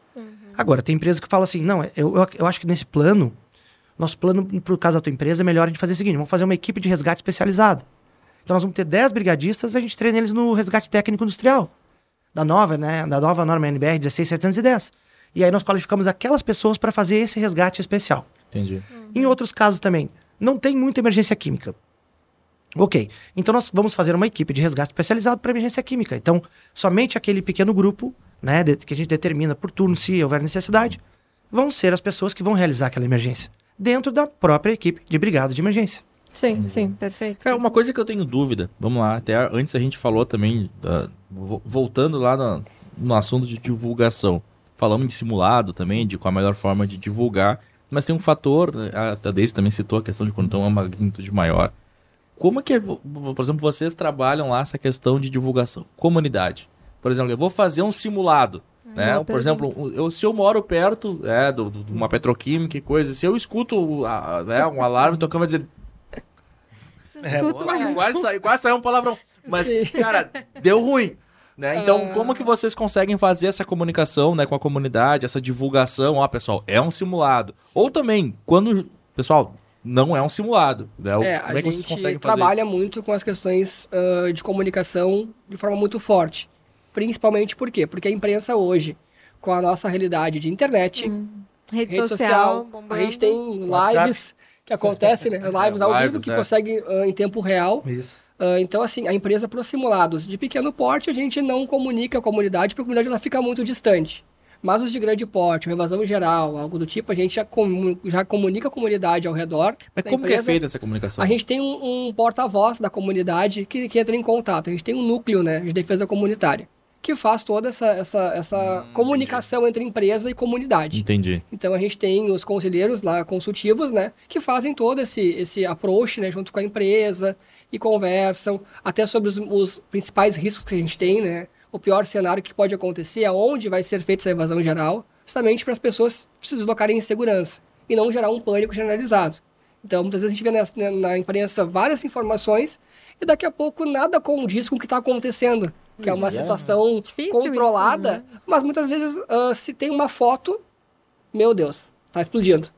Agora, tem empresas que falam assim, não, eu, eu, eu acho que nesse plano, nosso plano, por caso da tua empresa, é melhor a gente fazer o seguinte, vamos fazer uma equipe de resgate especializada. Então nós vamos ter 10 brigadistas, a gente treina eles no resgate técnico industrial. Da nova, né? Da nova norma NBR 16710. E aí nós qualificamos aquelas pessoas para fazer esse resgate especial. Entendi. Em outros casos também, não tem muita emergência química. Ok, então nós vamos fazer uma equipe de resgate especializado para emergência química. Então, somente aquele pequeno grupo, né, de- que a gente determina por turno se houver necessidade, vão ser as pessoas que vão realizar aquela emergência, dentro da própria equipe de brigada de emergência. Sim, sim, perfeito. Cara, uma coisa que eu tenho dúvida, vamos lá, até antes a gente falou também, da- vo- voltando lá no, no assunto de divulgação, falamos de simulado também, de qual a melhor forma de divulgar, mas tem um fator, né, a Tadeu também citou a questão de quando tem uma magnitude maior. Como é que, é por exemplo, vocês trabalham lá essa questão de divulgação? Comunidade. Por exemplo, eu vou fazer um simulado. Né? boa Por exemplo, um- eu, se eu moro perto é, de uma petroquímica e coisa, se eu escuto a- né, um alarme tocando, vai dizer, Escuta Quase, lá. quase, saiu, quase saiu um palavrão. Mas, cara, deu ruim. Né? Então, como que vocês conseguem fazer essa comunicação né, com a comunidade, essa divulgação? Ó, pessoal, é um simulado. Ou também, quando. Pessoal, não é um simulado. Né? É, como a é que vocês gente conseguem fazer trabalha muito com as questões ah, de comunicação de forma muito forte. Principalmente por quê? Porque a imprensa hoje, com a nossa realidade de internet, Rede, rede social, social, a gente tem WhatsApp. lives que acontecem, né? Lives ao lives, vivo que é. conseguem ah, em tempo real Isso. Ah, então, assim, a empresa para os simulados de pequeno porte, a gente não comunica a comunidade, porque a comunidade ela fica muito distante. Mas os de grande porte, uma evasão geral, algo do tipo, a gente já, comu- já comunica a comunidade ao redor. Mas como que é empresa. feita essa comunicação? A gente tem um, um porta-voz da comunidade que, que entra em contato. A gente tem um núcleo né, de defesa comunitária que faz toda essa, essa, essa comunicação entre empresa e comunidade. Entendi. Então a gente tem os conselheiros lá consultivos, né, que fazem todo esse, esse approach, né, junto com a empresa e conversam até sobre os, os principais riscos que a gente tem, né, o pior cenário que pode acontecer, aonde vai ser feita essa evasão geral, justamente para as pessoas se deslocarem em segurança e não gerar um pânico generalizado. Então muitas vezes a gente vê na, na imprensa várias informações e daqui a pouco nada condiz com o que está acontecendo, que é uma é. situação Difícil controlada, isso, né? mas muitas vezes ah, se tem uma foto meu Deus, tá explodindo.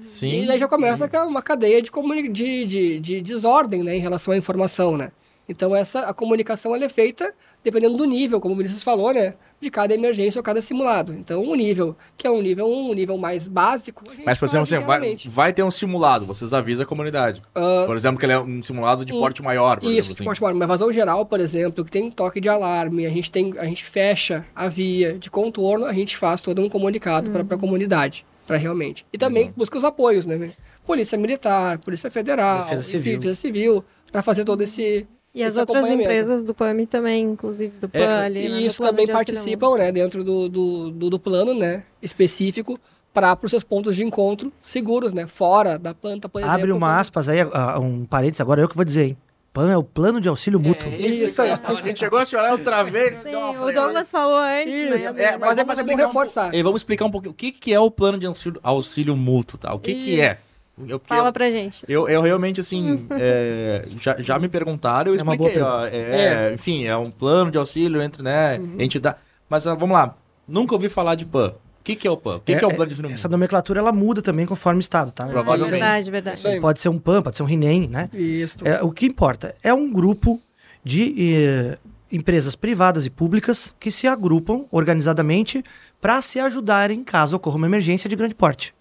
Sim. e daí já começa com uma cadeia de, de, de, de desordem, né, em relação à informação, né. Então essa, a comunicação ela é feita dependendo do nível, como o Vinícius falou, né, de cada emergência ou cada simulado. Então um nível, que é um nível 1, um nível mais básico, a gente Mas, por exemplo, assim, vai, vai ter um simulado, vocês avisam a comunidade. Ah, por exemplo, que ele é um simulado de um- porte maior, por Isso, exemplo, assim. pode chamar uma evasão geral, por exemplo, que tem toque de alarme, a gente tem, a gente fecha a via de contorno, a gente faz todo um comunicado para a comunidade, para realmente. E também busca os apoios, né? Polícia Militar, Polícia Federal, Defesa Civil. Defesa Civil, para fazer todo esse E as outras empresas do PAMI também, inclusive do É, PAN ali, né, E isso também participam, né, dentro do, do, do, do plano, né, específico para os seus pontos de encontro seguros, né, fora da planta, por exemplo. Abre uma quando- aspas aí, um parênteses, agora eu que vou dizer, hein? PAN é o plano de auxílio mútuo. Isso, cara. A gente chegou a chorar outra vez. Sim, o Douglas falou antes, Isso, né? É, mas, é, mas é bom explicar um reforçar. E vamos explicar um pouquinho o que, que é o plano de auxílio, auxílio mútuo, tá? O que, que é? Eu, Fala eu, pra gente. eu, eu realmente, assim, é, já, já me perguntaram, eu É uma boa expliquei, ó, é, Enfim, é um plano de auxílio entre, né, entidade... Mas vamos lá, nunca ouvi falar de PAN. O que, que é o PAN? O que, que é o plano de auxílio Essa nomenclatura ela muda também conforme o estado, tá? Provavelmente. Verdade, verdade. Aí. Pode ser um PAN, pode ser um RINEM, né? Isso. É, o que importa é um grupo de eh, empresas privadas e públicas que se agrupam organizadamente para se ajudarem caso ocorra uma emergência de grande porte.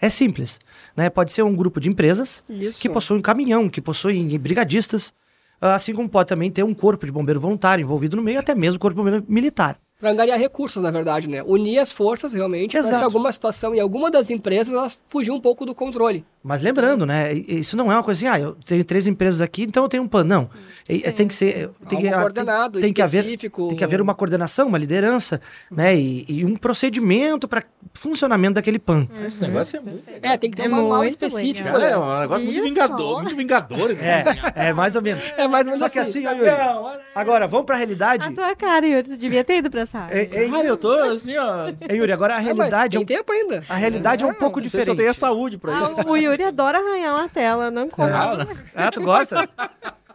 É simples. Né? Pode ser um grupo de empresas Isso. que possuem um caminhão, que possuem brigadistas, ah, assim como pode também ter um corpo de bombeiro voluntário envolvido no meio, até mesmo o corpo de bombeiro militar. Para angariar recursos, na verdade, né? Unir as forças, realmente, para se alguma situação em alguma das empresas, elas fugir um pouco do controle. Mas lembrando, né? Isso não é uma coisa assim, ah, eu tenho três empresas aqui, então eu tenho um PAN. Não. E- Tem que ser. Tem que, Algo ah, coordenado, tem, tem que haver específico. Tem que haver uma coordenação, uma liderança, né? E, e um procedimento para funcionamento daquele PAN. Esse negócio é muito... É, tem que ter É um manual específico, legal. Cara, né? é um negócio muito Isso. vingador, muito vingador. É, é mais ou menos. É mais ou menos Só que assim. assim, ó, Yuri, agora vamos para a realidade. A tua cara, Yuri, tu devia ter ido pra essa área. É, é, Cara, eu tô assim, ó... é, Yuri, agora a É, mas realidade, é tem um- tempo ainda. a realidade é um pouco Não sei se eu diferente. tenho a saúde pra isso. Yuri adora arranhar uma tela, não. Ah, Ah, tu gosta?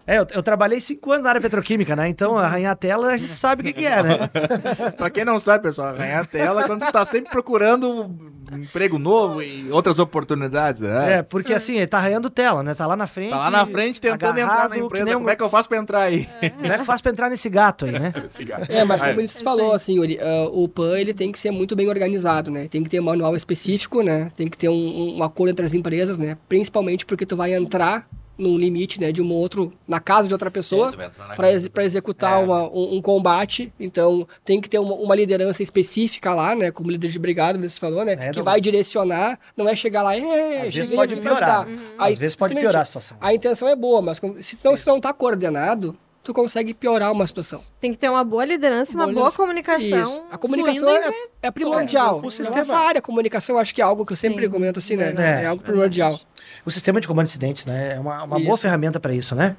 É, eu, eu trabalhei cinco anos na área petroquímica, né? Então, arranhar a tela, a gente sabe o que, que é, né? Pra quem não sabe, pessoal, arranhar a tela é quando tu tá sempre procurando um emprego novo e outras oportunidades, né? É, porque assim, ele tá arranhando tela, né? Tá lá na frente. Tá lá na frente tentando entrar na empresa. nem um- Como é que eu faço pra entrar aí? Como é que eu faço pra entrar nesse gato aí, né? É, mas como o Vinícius falou, assim, Yuri, ah, o PAN ele tem que ser muito bem organizado, né? Tem que ter um manual específico, né? Tem que ter um, um acordo entre as empresas, né? Principalmente porque tu vai entrar num limite, né? De um outro, na casa de outra pessoa, É, para casa. executar É. uma- um, um combate. Então, tem que ter uma, uma liderança específica lá, né? Como líder de brigada, Vinícius falou, né? É, que vai direcionar, não é chegar lá, é, Às vezes pode piorar. Uhum. Aí, Às vezes pode piorar a situação. A intenção é boa, mas se não, se não tá coordenado, tu consegue piorar uma situação. Tem que ter uma boa liderança e uma Boa boa comunicação. Isso. A comunicação é, é primordial. O O sistema- Nessa área, a comunicação, eu acho que é algo que eu sempre Sim, comento assim, né? verdade. É, algo primordial. O sistema de comando de incidentes, né? É uma, uma boa ferramenta para isso, né?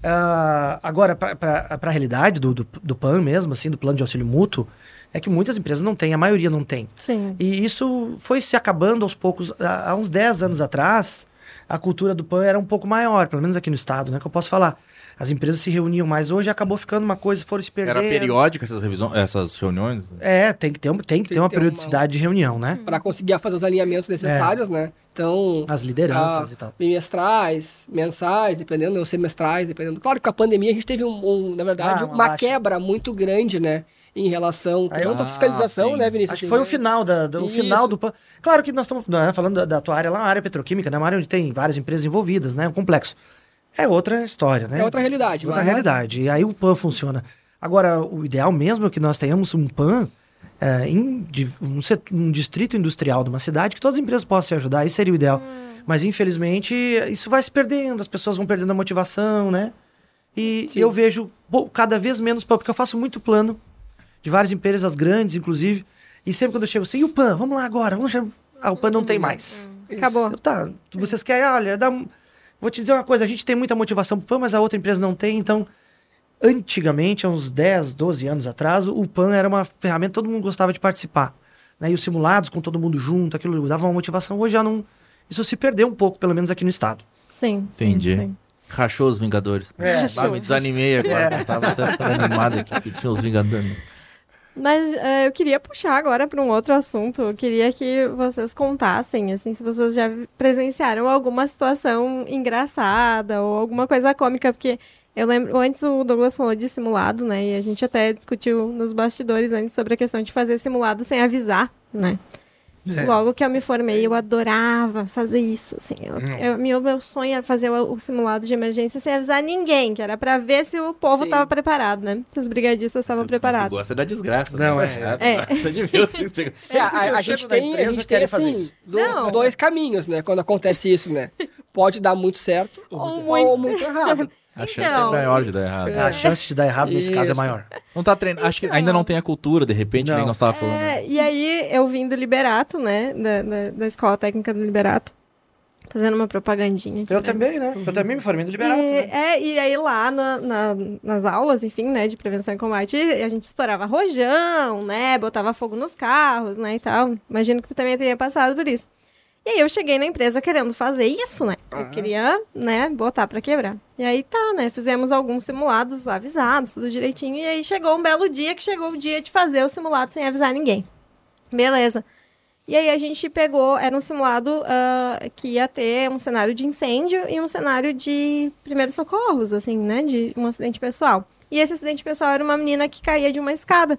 Ah, agora, para a realidade do, do, do PAN mesmo, assim, do plano de auxílio mútuo, é que muitas empresas não têm, a maioria não tem. Sim. E isso foi se acabando aos poucos. Há, há uns 10 anos atrás, a cultura do PAN era um pouco maior, pelo menos aqui no estado, né? Que eu posso falar. As empresas se reuniam mais. Hoje acabou ficando uma coisa, foram se perdendo. Era periódica essas, revisões, essas reuniões? É, tem que ter, um- tem que ter que uma ter uma- periodicidade de reunião, né? Para conseguir fazer os alinhamentos necessários, né? Então, As lideranças ah, e tal. bimestrais, mensais, dependendo, ou semestrais, dependendo. Claro que com a pandemia a gente teve, um, um, na verdade, Ah, uma uma, quebra muito grande, né? Em relação eu- tanto à Ah, fiscalização, sim. né, Vinícius? Acho que foi o final da, do, o final do. Claro que nós estamos né, falando da, da tua área lá, a área petroquímica, né? Uma área onde tem várias empresas envolvidas, né? Um complexo. É outra história, né? É outra realidade. outra mas- realidade. E aí o PAN funciona. Agora, o ideal mesmo é que nós tenhamos um PAN é, em um, set- um distrito industrial de uma cidade que todas as empresas possam se ajudar. Isso seria o ideal. Mas, infelizmente, isso vai se perdendo, as pessoas vão perdendo a motivação, né? E Sim. eu vejo pô, cada vez menos PAN, porque eu faço muito plano de várias empresas grandes, inclusive. E sempre quando eu chego assim, e o PAN? Vamos lá agora, vamos. Ah, o PAN não tem mais. Acabou. Tá, vocês querem, olha, dá... vou te dizer uma coisa, a gente tem muita motivação pro PAN, mas a outra empresa não tem, então, antigamente, há uns 10, 12 anos atrás, o PAN era uma ferramenta, todo mundo gostava de participar. Né? E os simulados com todo mundo junto, aquilo dava uma motivação, hoje já não... Isso se perdeu um pouco, pelo menos aqui no estado. Sim. Entendi. sim. Rachou os Vingadores. É. Ah, me desanimei agora. Eu tava até ficando animado aqui que tinha os Vingadores. Mas eh, eu queria puxar agora para um outro assunto. Eu queria que vocês contassem, assim, se vocês já presenciaram alguma situação engraçada ou alguma coisa cômica, porque eu lembro, antes o Douglas falou de simulado, né? E a gente até discutiu nos bastidores antes sobre a questão de fazer simulado sem avisar, né? É. Logo que eu me formei, eu adorava fazer isso, assim. Eu, eu- meu, meu sonho era fazer o, o simulado de emergência sem avisar ninguém, que era para ver se o povo Sim. estava preparado, né? Se os brigadistas estavam preparados. Tu gosta da desgraça. Não, né? é. É. É, que a, a chego gente tem, a gente tem assim, do- dois caminhos, né? Quando acontece isso, né? Pode dar muito certo Ou ou muito errado. A chance Então. é maior de dar errado. A chance de dar errado nesse caso é Isso. maior. Não tá treinando. Acho que ainda não tem a cultura, de repente, Não. nem nós tava falando. É, e aí eu vim do Liberato, né? Da, da, da Escola Técnica do Liberato. Fazendo uma propagandinha aqui. Eu também, né? Eu também me formei no Liberato, e, né? É, e aí lá na- na- nas aulas, enfim, né, de prevenção e combate, a gente estourava rojão, né, botava fogo nos carros, né, e tal. Imagino que tu também tenha passado por isso. E aí eu cheguei na empresa querendo fazer isso, né? Eu queria, né, botar pra quebrar. E aí tá, né, fizemos alguns simulados avisados, tudo direitinho, e aí chegou um belo dia que chegou o dia de fazer o simulado sem avisar ninguém. Beleza. E aí a gente pegou, era um simulado ah, que ia ter um cenário de incêndio e um cenário de primeiros socorros, assim, né? De um acidente pessoal. E esse acidente pessoal era uma menina que caía de uma escada.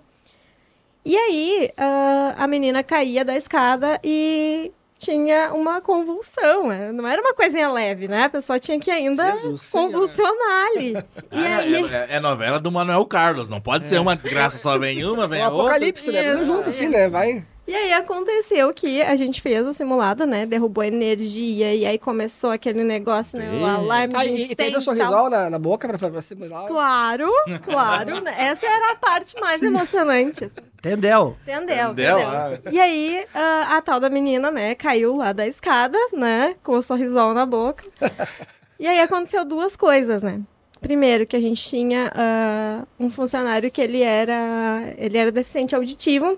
E aí ah, a menina caía da escada e tinha uma convulsão. né? Não era uma coisinha leve, né? A pessoa tinha que ainda Jesus convulsionar ali. E Ah, aí... é, é novela do Manuel Carlos. Não pode ser uma desgraça só vem uma, É vem um a outra. apocalipse, né? Tudo junto, assim, isso. né? Vai. E aí aconteceu que a gente fez o simulado, né? Derrubou energia e aí começou aquele negócio, né? O alarme Ah, de e, e teve um tal. sorrisal na, na boca pra, pra simular. Claro, claro. né? Essa era a parte mais emocionante. assim. Entendeu? Entendeu? Entendeu? Ah. E aí, a, a tal da menina, né, caiu lá da escada, né, com o sorrisão na boca. E aí aconteceu duas coisas, né? Primeiro, que a gente tinha ah, um funcionário que ele era, ele era deficiente auditivo,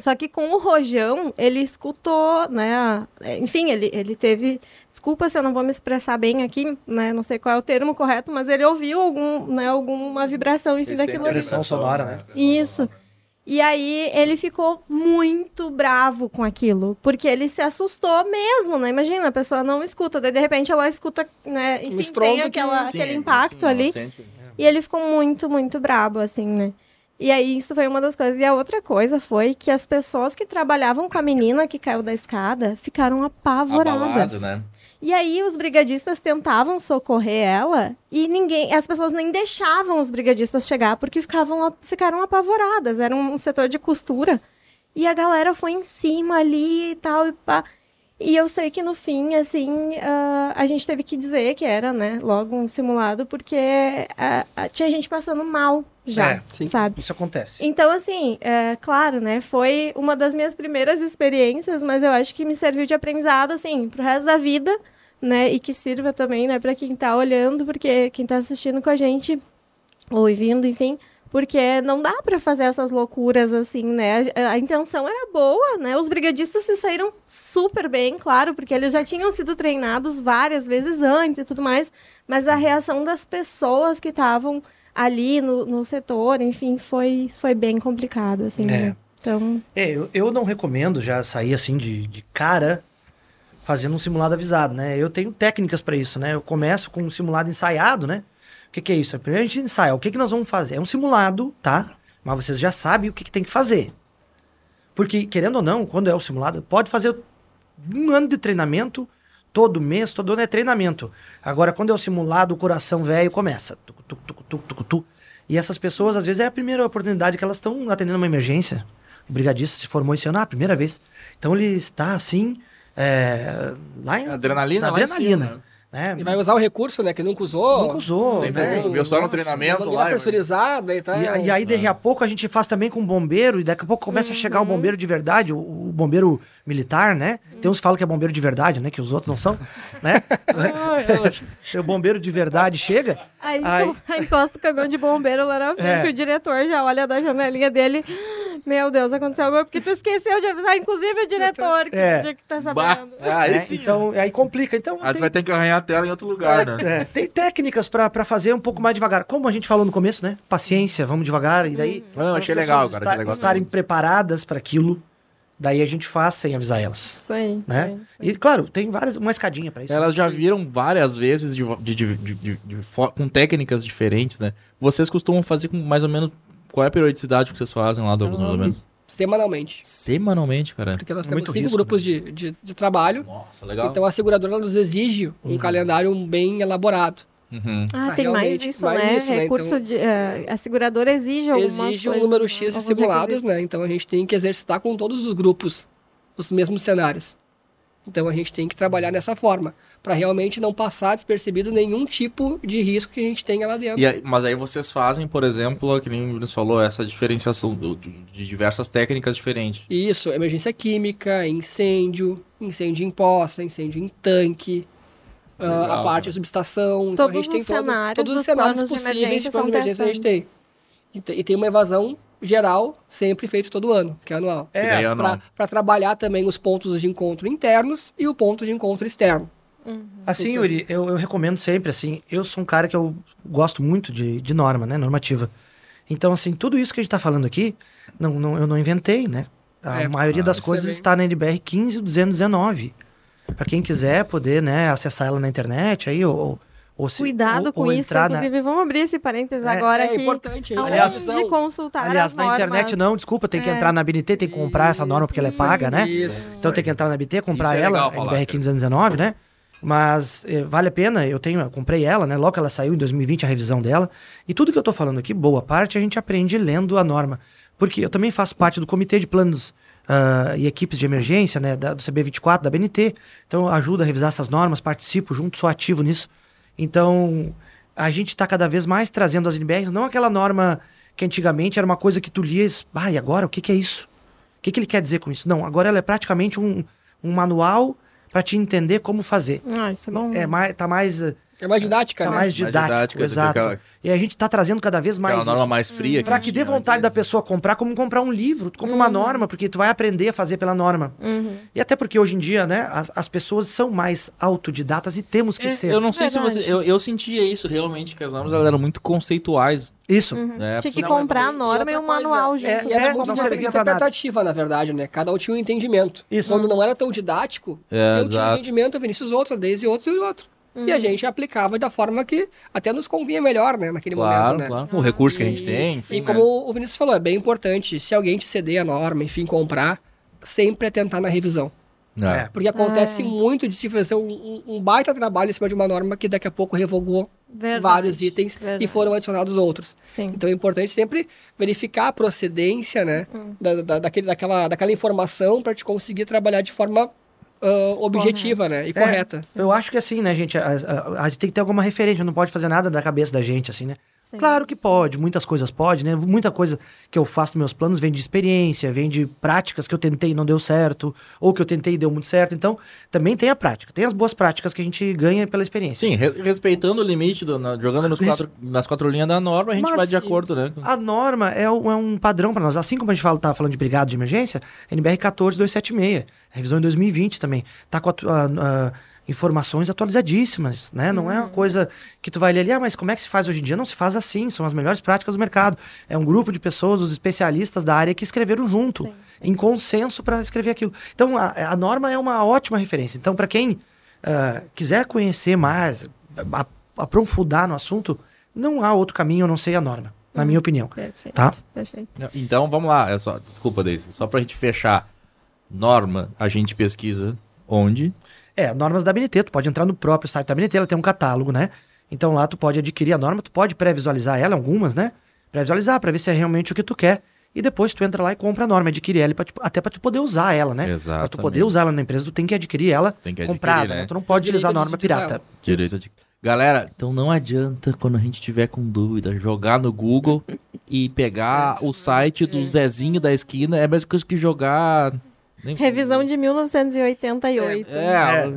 só que com o rojão, ele escutou, né? a- Enfim, ele, ele teve. Desculpa se eu não vou me expressar bem aqui, né? Não sei qual é o termo correto, mas ele ouviu algum, né, alguma vibração, enfim, daquilo ali. Pressão sonora, né? Isso. E aí ele ficou muito bravo com aquilo, porque ele se assustou mesmo, né? Imagina, a pessoa não escuta, daí de repente ela escuta, né? Enfim, estrondo tem que- aquela, Sim, aquele sim, impacto ela ali. sente- E ele ficou muito, muito brabo, assim, né? E aí, isso foi uma das coisas. E a outra coisa foi que as pessoas que trabalhavam com a menina que caiu da escada ficaram apavoradas. Abalado, né? E aí, os brigadistas tentavam socorrer ela e ninguém, as pessoas nem deixavam os brigadistas chegar porque ficavam, ficaram apavoradas. Era um setor de costura. E a galera foi em cima ali e tal. E, pá. E eu sei que no fim, assim, ah, a gente teve que dizer que era, né, logo um simulado, porque ah, tinha gente passando mal já, É, sim. sabe? Isso acontece. Então, assim, é, claro, né? Foi uma das minhas primeiras experiências, mas eu acho que me serviu de aprendizado, assim, pro resto da vida, né? E que sirva também, né, pra quem tá olhando, porque quem tá assistindo com a gente, ou ouvindo, enfim. Porque não dá pra fazer essas loucuras assim, né? A, a intenção era boa, né? Os brigadistas se saíram super bem, claro, porque eles já tinham sido treinados várias vezes antes e tudo mais. Mas a reação das pessoas que estavam ali no, no setor, enfim, foi, foi bem complicado, assim. É. né? Então, É, eu, eu não recomendo já sair assim de, de cara fazendo um simulado avisado, né? Eu tenho técnicas para isso, né? Eu começo com um simulado ensaiado, né? O que, que é isso? Primeiro a gente ensaia. O que, que nós vamos fazer? É um simulado, tá? Mas vocês já sabem o que, que tem que fazer. Porque, querendo ou não, quando é o simulado, pode fazer um ano de treinamento, todo mês, todo ano é treinamento. Agora, quando é o simulado, o coração velho começa. Tuc, tuc, tuc, tuc, tuc. E essas pessoas, às vezes, é a primeira oportunidade que elas estão atendendo uma emergência. O brigadista se formou esse ano, ah, a primeira vez. Então ele está assim, é, lá em. Adrenalina, na lá em adrenalina. cima, né? Né? E vai usar o recurso, né? Que nunca usou. Nunca usou. Sempre né? viu só no treinamento lá, pressurizada e tal. E, e aí, daqui a pouco, a gente faz também com bombeiro, e daqui a pouco começa a chegar o bombeiro de verdade, o, o bombeiro militar, né? Tem uns que falam que é bombeiro de verdade, né? Que os outros não são, né? o bombeiro de verdade chega. Aí, Aí- encosta o caminhão de bombeiro lá na frente, É. o diretor já olha da janelinha dele. Meu Deus, aconteceu algo porque tu esqueceu de avisar, inclusive o diretor, que É. tinha que estar Bah, sabendo. ah, aí sim. Então, aí complica. Então, Aí tem, vai ter que arranhar a tela em outro lugar, né? é, tem técnicas pra pra fazer um pouco mais devagar. Como a gente falou no começo, né? Paciência, vamos devagar. E daí. Não, as achei pessoas legal, cara, esta- achei legal estarem também. preparadas para aquilo, daí a gente faz sem avisar elas. Isso aí. Né? isso aí. E claro, tem várias, uma escadinha pra isso. Elas já viram várias vezes de, de- de- de- de- de fo- com técnicas diferentes, né? Vocês costumam fazer com mais ou menos. Qual é a periodicidade que vocês fazem lá, Douglas, mais ou menos? Semanalmente. Semanalmente, cara. Porque nós É temos muito cinco risco, grupos de, de, de trabalho. Nossa, legal. Então a seguradora nos exige um calendário bem elaborado. Uhum. Ah, Pra tem mais isso, mais né? isso, né? Recurso Então- de. eh, a seguradora exige algumas exige um coisas, número né? X de simulados, requisitos. né? Então a gente tem que exercitar com todos os grupos os mesmos cenários. Então a gente tem que trabalhar dessa forma, para realmente não passar despercebido nenhum tipo de risco que a gente tenha lá dentro. E aí- mas aí vocês fazem, por exemplo, que nem o Luiz falou, essa diferenciação do- de, de diversas técnicas diferentes. Isso, emergência química, incêndio, incêndio em poça, incêndio em tanque, ah, Legal, a parte de subestação. Então Todos a gente tem os todo- cenários todos os cenários possíveis de plano de emergência a gente tem. E te- tem uma evasão geral, sempre feito todo ano, que é anual. É anual. Para trabalhar também os pontos de encontro internos e o ponto de encontro externo. Assim, Então, Yuri, eu, eu recomendo sempre, assim, eu sou um cara que eu gosto muito de, de norma, né, normativa. Então, assim, tudo isso que a gente tá falando aqui, não, não, eu não inventei, né? A É, maioria ah, das coisas é bem- está na NBR 15219. Para quem quiser poder, né, acessar ela na internet aí, ou, se- Cuidado ou- com ou isso, entrar na- inclusive, vamos abrir esse parênteses É, agora é aqui. importante, Aliás, de consultar Aliás, na normas. internet não, desculpa, tem que É. entrar na BNT, tem que comprar essa norma porque ela é paga, né? Isso. Então tem que entrar na BT, comprar Isso é ela, cara. 1519, né? Mas eh, vale a pena, eu tenho, eu comprei ela, né? Logo que ela saiu em 2020, a revisão dela. E tudo que eu tô falando aqui, boa parte, a gente aprende lendo a norma. Porque eu também faço parte do comitê de planos ah, e equipes de emergência, né? Da, do CB24, da BNT. Então eu ajudo a revisar essas normas, participo junto, sou ativo nisso. Então a gente está cada vez mais trazendo as NBRs, não aquela norma que antigamente era uma coisa que tu lias, ah, e agora o que, que é isso? O que, que ele quer dizer com isso? Não, agora ela é praticamente um, um manual para te entender como fazer. Ah, isso é bom. É mais, tá mais, É mais didática, tá né? mais Mais didático, didática do que exato. E a gente tá trazendo cada vez mais Aquela norma isso. mais fria. Pra que dê vontade da pessoa comprar, como comprar um livro. Tu compra uma norma, porque tu vai aprender a fazer pela norma. Uhum. E até porque hoje em dia, né, as, as pessoas são mais autodidatas e temos que ser. É, Eu não sei Verdade. se você. Eu, eu sentia isso realmente, que as normas elas eram muito conceituais. Isso. Né? Tinha que Não, comprar a norma e, um coisa, manual é- junto. E era É, muito não uma servia pra nada. interpretativa, na verdade, né? Cada um tinha um entendimento. Isso. Quando não era tão didático, É, eu tinha um exato. entendimento, o Vinícius outro, a Deise outro e o outro. E a gente aplicava da forma que até nos convinha melhor, né? Naquele Claro, momento, né? claro. O recurso que a gente tem, enfim. E né? como o Vinícius falou, é bem importante, se alguém te ceder a norma, enfim, comprar, sempre é tentar na revisão. É. Porque acontece Ah. muito de se fazer um, um- um baita trabalho em cima de uma norma que daqui a pouco revogou Verdade, vários itens verdade. e foram adicionados outros. Sim. Então é importante sempre verificar a procedência, né, Hum. da, da- daquele, daquela, daquela informação para te conseguir trabalhar de forma ah, objetiva, né, e É, correta. Eu acho que assim, né, gente? A, a- a gente tem que ter alguma referência, não pode fazer nada da cabeça da gente, assim, né? Sim. Claro que pode, muitas coisas pode, né? Muita coisa que eu faço nos meus planos vem de experiência, vem de práticas que eu tentei e não deu certo, ou que eu tentei e deu muito certo. Então, também tem a prática, tem as boas práticas que a gente ganha pela experiência. Sim, re- respeitando o limite, do, na- jogando nos Res- quatro, nas quatro linhas da norma, a gente Mas- vai de acordo, né? A norma é, um- é um padrão para nós. Assim como a gente fala, tá falando de brigada de emergência, NBR 14276, revisão em 2020 também. Tá com atu- a- a- informações atualizadíssimas, né? Não é uma coisa que tu vai ler ali, ah, mas como é que se faz hoje em dia? Não se faz assim, são as melhores práticas do mercado. É um grupo de pessoas, os especialistas da área que escreveram junto, em consenso para escrever aquilo. Então, a, a norma é uma ótima referência. Então, para quem ah, quiser conhecer mais, a- aprofundar no assunto, não há outro caminho a não ser a norma, na minha opinião. Perfeito. Tá. Perfeito. Então, vamos lá. É só, desculpa, Deise. Só pra gente fechar. Norma, a gente pesquisa onde? É, normas da BNT, tu pode entrar no próprio site da BNT, ela tem um catálogo, né? Então lá tu pode adquirir a norma, tu pode pré-visualizar ela, algumas, né? Pré-visualizar pra ver se é realmente o que tu quer. E depois tu entra lá e compra a norma, adquire ela, pra, até pra tu poder usar ela, né? Pra tu poder usar ela na empresa, tu tem que adquirir ela Tem que adquirir, comprada, né? né? Tu não pode Tem utilizar a direito norma pirata. Direito de... Galera, então não adianta quando a gente tiver com dúvida jogar no Google e pegar o site do Zezinho da esquina. É a mesma coisa que jogar. Nem- Revisão de 1988. É,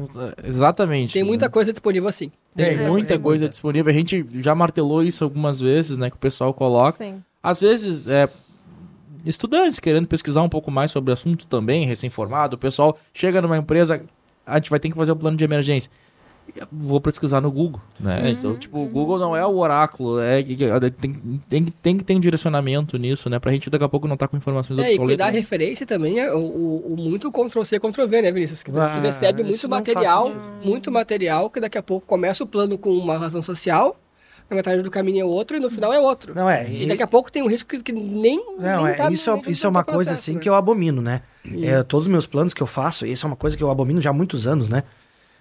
exatamente. Tem muita né? coisa disponível assim. Tem Tem, muita tem coisa muita. disponível. A gente já martelou isso algumas vezes, né? Que o pessoal coloca. Sim. Às vezes, é, estudantes querendo pesquisar um pouco mais sobre o assunto também, recém-formado, o pessoal chega numa empresa, a gente vai ter que fazer o plano de emergência. Vou pesquisar no Google, né? Então, tipo, o Google não é o oráculo, é, que- que- tem, tem, que- tem que ter um direcionamento nisso, né? Pra gente daqui a pouco não estar com informações É, e cuidar a obsoletas. referência também é o, o- o muito Ctrl-C, Ctrl-V, né, Vinícius? Que Ah, tu recebe muito material, muito material, que daqui a pouco começa o plano com uma razão social, na metade do caminho é outro e no final é outro. Não é. E daqui a pouco tem um risco que, que nem, Não, nem é, tá no- isso, é- nem isso tá é uma no coisa processo, assim né? que eu abomino, né? É, todos os meus planos que eu faço, isso é uma coisa que eu abomino já há muitos anos, né?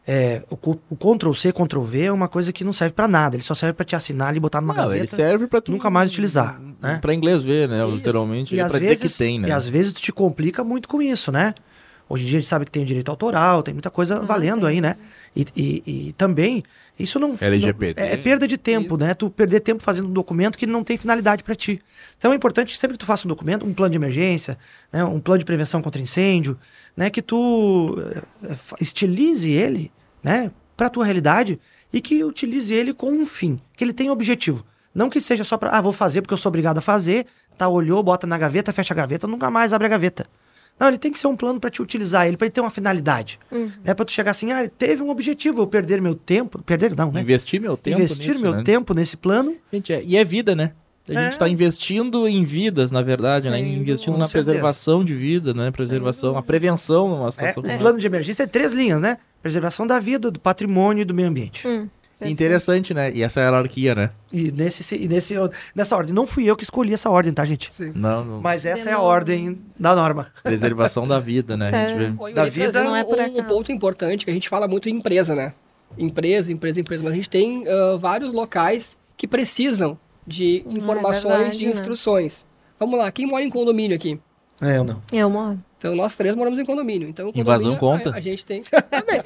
É, o, o Ctrl C, Ctrl V é uma coisa que não serve pra nada, ele só serve pra te assinar ali, botar numa Não, ele gaveta. serve pra tu nunca mais utilizar, né? Pra inglês ver, né? Isso. Literalmente. E é vezes, dizer que tem, né? E às vezes tu te complica muito com isso, né? Hoje em dia a gente sabe que tem direito autoral, tem muita coisa valendo aí, né? E, e- e também, isso não... LGBT. não- é, é perda de tempo, né? Tu perder tempo fazendo um documento que não tem finalidade pra ti. Então é importante que sempre que tu faça um documento, um plano de emergência, né? um plano de prevenção contra incêndio, né? Que tu eh, estilize ele, né? Pra tua realidade e que utilize ele com um fim, que ele tenha objetivo. Não que seja só pra, ah, vou fazer porque eu sou obrigado a fazer, tá, olhou, bota na gaveta, fecha a gaveta, nunca mais abre a gaveta. Não, ele tem que ser um plano pra te utilizar ele, pra ele ter uma finalidade. Né? Pra tu chegar assim, ah, ele teve um objetivo, eu perder meu tempo, perder não, né? Investir meu tempo Investir nisso, meu né? tempo nesse plano, Gente, é- e é vida, né? A É. gente está investindo em vidas, na verdade, né? Sem Investindo com na certeza. preservação de vida, né? Preservação, a prevenção numa é, situação. o plano de emergência é três linhas, né? Preservação da vida, do patrimônio e do meio ambiente. Hum. Interessante, né? E essa é a hierarquia, né? E, nesse, e nesse, nessa ordem. Não fui eu que escolhi essa ordem, tá, gente? Sim. Não, não. Mas essa é a ordem da norma. Preservação da vida, né? A gente vê. Da vida não é por um, um ponto importante que a gente fala muito em empresa, né? Empresa, empresa, empresa. Mas a gente tem ah, vários locais que precisam de informações, verdade, de né? instruções. Vamos lá, quem mora em condomínio aqui? É, eu não. Eu moro. Então, nós três moramos em condomínio. Então, o Invasão condomínio, conta? A, a gente tem. Também.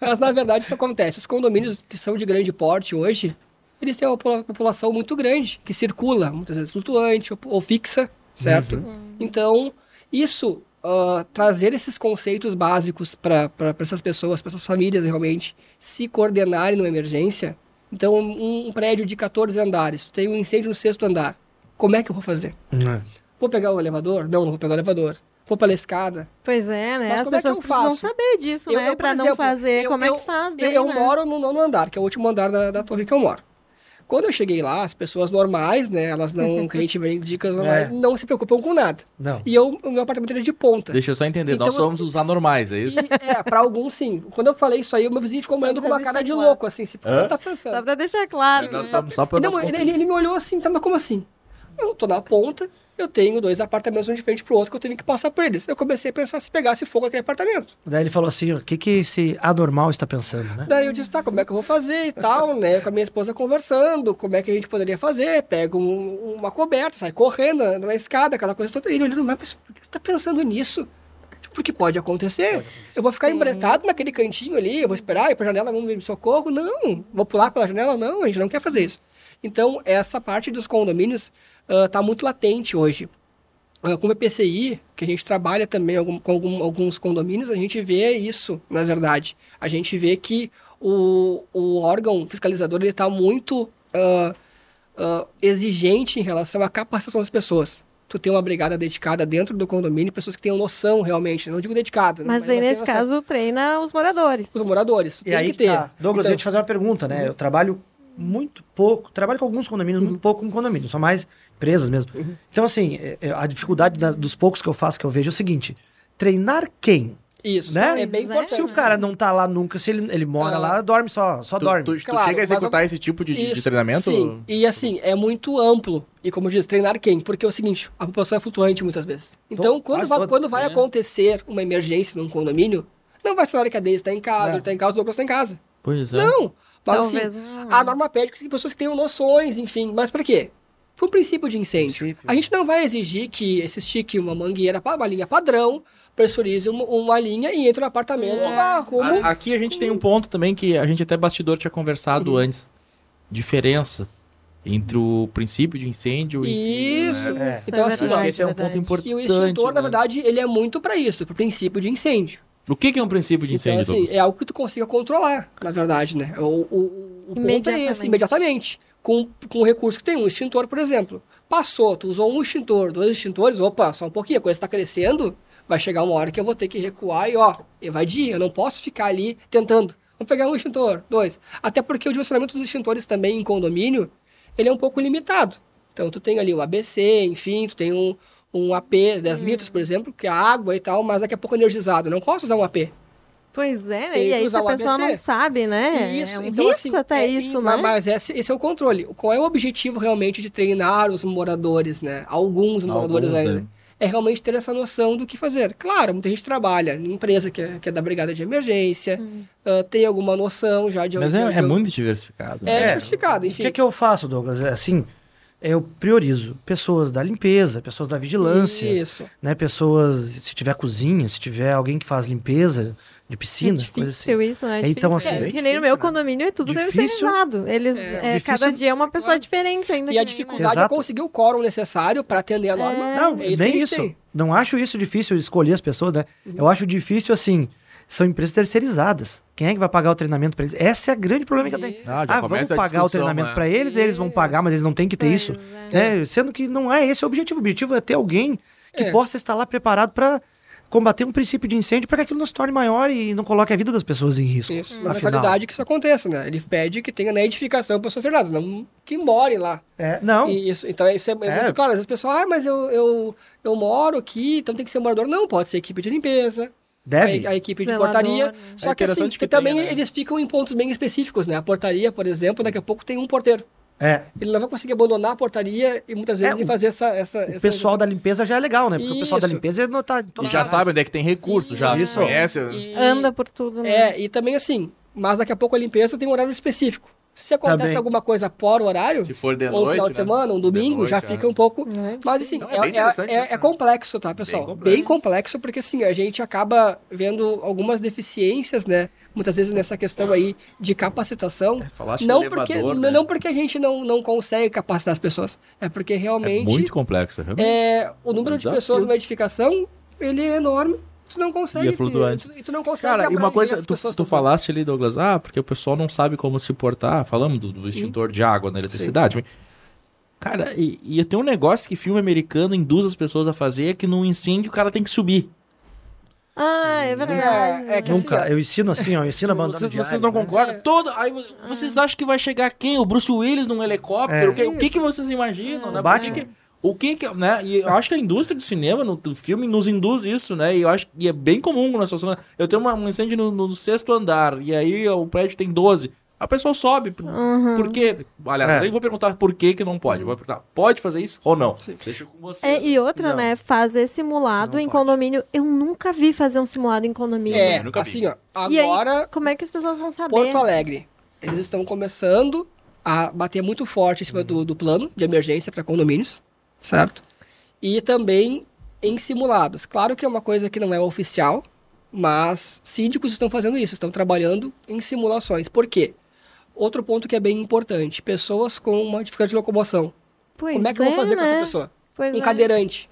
Mas, na verdade, o que acontece? Os condomínios que são de grande porte hoje, eles têm uma popula- população muito grande, que circula, muitas vezes flutuante ou, ou fixa, certo? Então, isso, ah, trazer esses conceitos básicos para essas pessoas, para essas famílias realmente se coordenarem numa emergência. Então, um, um prédio de 14 andares, tem um incêndio no sexto andar. Como é que eu vou fazer? É. Vou pegar o elevador? Não, não vou pegar o elevador. Vou pela escada? Pois é, né? Mas As como é que pessoas eu precisam faço? saber disso, né? por pra não fazer. eu- Como é eu- que faz? Eu, daí, eu né? moro no nono andar, que é o último andar da, da torre que eu moro. Quando eu cheguei lá, as pessoas normais, né? Elas não, que a gente vem dicas normais, É. não se preocupam com nada. Não. E eu, o meu apartamento era de ponta. Deixa eu só entender, Então, nós somos os anormais, é isso? E, é, pra alguns sim. Quando eu falei isso aí, o meu vizinho ficou Só olhando com pra uma cara de claro. louco, assim, se por que Hã? tá Só pensando. pra deixar claro. Né? somos só para Não, ele, ele- ele me olhou assim, tá, mas como assim? Eu tô na ponta, eu tenho dois apartamentos um de frente pro outro que eu tenho que passar por eles. Eu comecei a pensar se pegasse fogo aquele apartamento. Daí ele falou assim, o que que esse anormal está pensando, né? Daí eu disse, tá, como é que eu vou fazer e tal, né? Com a minha esposa conversando, como é que a gente poderia fazer? Pega um- uma coberta, sai correndo, anda na escada, aquela coisa toda. E ele olhando, mas por que tá pensando nisso? Porque pode acontecer. Eu vou ficar embretado naquele cantinho ali, eu vou esperar, ir pra janela, vamos me socorro? Não. Vou pular pela janela? Não, a gente não quer fazer isso. Então, essa parte dos condomínios está muito latente hoje. Ah, com o EPCI, que a gente trabalha também algum- com algum- alguns condomínios, a gente vê isso, na verdade. A gente vê que o, o órgão fiscalizador está muito ah, ah, exigente em relação à capacitação das pessoas. Tu tem uma brigada dedicada dentro do condomínio, pessoas que tenham noção realmente, não digo dedicada, Mas daí, elas têm nesse caso, treina os moradores. Os moradores, E tem aí que que ter. tá. Douglas, eu Então, ia te fazer uma pergunta, né? Eu trabalho muito pouco, trabalho com alguns condomínios, muito pouco com condomínios, são mais empresas mesmo. Então, assim, é- é, a dificuldade das- dos poucos que eu faço, que eu vejo, é o seguinte: treinar quem? Isso, Né? é bem importante. Se o cara não tá lá nunca, se ele, ele mora Ah. lá, dorme só, só Tu, dorme. tu- tu Claro, chega a executar eu- esse tipo de, de- de Isso, treinamento? Sim, e assim, é muito amplo. E como diz, treinar quem? Porque é o seguinte, a população é flutuante muitas vezes. Então, To- quando vai, quando vai É. acontecer uma emergência num condomínio, Não vai ser na hora que a Deise está em casa, É. ele está em casa, o Douglas está em casa. Pois é. Não. Mas Talvez assim, não. a norma pede que pessoas que tenham noções, enfim. Mas para quê? Para um princípio de incêndio. Princípio. A gente não vai exigir que esse estique uma mangueira, uma linha padrão, pressurize uma, uma linha e entre no apartamento É. lá, como... A- Aqui a gente tem um ponto também que a gente até bastidor tinha conversado Uhum. antes. Diferença entre o princípio de incêndio e... Isso. É. Isso Então, é assim, verdade, esse é um verdade. ponto importante. E o extintor, na né? verdade, ele é muito para isso, para o princípio de incêndio. O que, que é um princípio de incêndio, então, assim, é algo que tu consiga controlar, na verdade, né? O, o, o ponto é esse, imediatamente. Com, com o recurso que tem, um extintor, por exemplo. Passou, tu usou um extintor, dois extintores, opa, só um pouquinho, a coisa está crescendo, vai chegar uma hora que eu vou ter que recuar e, ó, evadir, eu não posso ficar ali tentando. Vamos pegar um extintor, dois. Até porque o dimensionamento dos extintores também em condomínio, ele é um pouco limitado. Então, tu tem ali o ABC, enfim, tu tem um, um AP 10 litros, por exemplo, que é água e tal, mas daqui a pouco energizado. Não posso usar um AP. Pois é, né? E aí a o pessoa ABC. não sabe, né? Isso, é um então risco assim, até é, isso, né? Mas esse, esse é o controle. Qual é o objetivo realmente de treinar os moradores, né? Alguns moradores Alguns, ainda. né? É realmente ter essa noção do que fazer. Claro, muita gente trabalha em empresa que é, que é da brigada de emergência, Hum. ah, tem alguma noção já de Mas é, é muito diversificado. né? É, É, diversificado, O enfim. que, que eu faço, Douglas? É assim, eu priorizo pessoas da limpeza, pessoas da vigilância, Isso. né? Pessoas, se tiver cozinha, se tiver alguém que faz limpeza de É piscina, difícil assim. isso, né? É É, então, difícil, assim, porque bem que nem no meu né? condomínio é tudo Difícil. terceirizado. Eles, É. é, cada Difícil. dia é uma pessoa Claro. diferente ainda. E a dificuldade é conseguir o quórum necessário para atender a norma. É. Não, É isso a nem isso. tem. Não acho isso difícil escolher as pessoas, né? Eu acho difícil, assim, são empresas terceirizadas. Quem é que vai pagar o treinamento para eles? Esse é o grande problema que eu tenho. Ah, Ah, vamos a pagar o treinamento né? para eles, eles vão pagar, mas eles não têm que ter Pois isso. é. É, sendo que não é esse o objetivo. O objetivo é ter alguém que É. possa estar lá preparado para combater um princípio de incêndio para que aquilo não se torne maior e não coloque a vida das pessoas em risco. Isso. Na mentalidade que isso aconteça, né? Ele pede que tenha na edificação pessoas treinadas, não que more lá. É, não. E Isso, então isso é, é É. muito claro. Às vezes o pessoal, ah, mas eu, eu, eu moro aqui, então tem que ser morador. Não, pode ser equipe de limpeza, Deve. a, a equipe de Zelador, portaria. né? Só É que assim, que também né? eles ficam em pontos bem específicos, né? A portaria, por exemplo, daqui a pouco tem um porteiro. É. Ele não vai conseguir abandonar a portaria e muitas vezes É, o- fazer essa. essa, O pessoal da limpeza já é legal, né? Porque o pessoal da Isso. limpeza não tá. E já sabe onde é que tem recurso, já Isso. conhece. E- Anda por tudo, né? É, e também assim, mas daqui a pouco a limpeza tem um horário específico. Se acontece Também. alguma coisa fora o horário, Se for de ou noite, final de né? semana, um domingo, noite, já é. fica um pouco. É Mas assim, Não, é, é bem é- é- isso, é né? complexo. complexo, tá, pessoal? Bem complexo. complexo. porque assim, a gente acaba vendo algumas deficiências, né? Muitas vezes nessa questão aí de capacitação. Falaste Não do porque, elevador, não, né? não porque a gente não, não consegue capacitar as pessoas. É porque É realmente muito complexo, realmente. é, o número É de pessoas numa edificação, ele é enorme. Tu não consegue. E é flutuante. Tu, e tu não consegue. Cara, e uma coisa, tu, tu falaste ali, Douglas, ah, porque o pessoal não sabe como se portar, falamos do, do extintor de água na eletricidade. Cara, e, e tem um negócio que filme americano induz as pessoas a fazer, é que num incêndio o cara tem que subir. Ah, é verdade. É, é que assim, Nunca. ó, eu ensino assim, ó. Eu ensino a bandana Vocês, de vocês não né? concordam? Todo, aí vo- vocês acham que vai chegar quem? O Bruce Willis num helicóptero? É. O, que, o que que vocês imaginam, né? Bate- O que que- O que que, né? E eu acho que a indústria do cinema, no do filme, nos induz isso, né? E eu acho que é bem comum na situação. Eu tenho uma, um incêndio no, no sexto andar, e aí o prédio tem 12. A pessoa sobe. Por, por quê? Aliás, É. eu nem vou perguntar por que que não pode. Vou perguntar, pode fazer isso ou não? Deixa com você. É, e outra, Não. né? Fazer simulado Não em pode. condomínio. Eu nunca vi fazer um simulado em condomínio. é, nunca vi. assim, ó. E aí, Agora, como é que as pessoas vão saber? Porto Alegre, eles estão começando a bater muito forte em cima do, do plano de emergência para condomínios, certo? E também em simulados. Claro que é uma coisa que não é oficial, mas síndicos estão fazendo isso, estão trabalhando em simulações. Por quê? Outro ponto que é bem importante: pessoas com uma dificuldade de locomoção. Pois Como é que eu vou fazer com né? essa pessoa? Pois um é. cadeirante.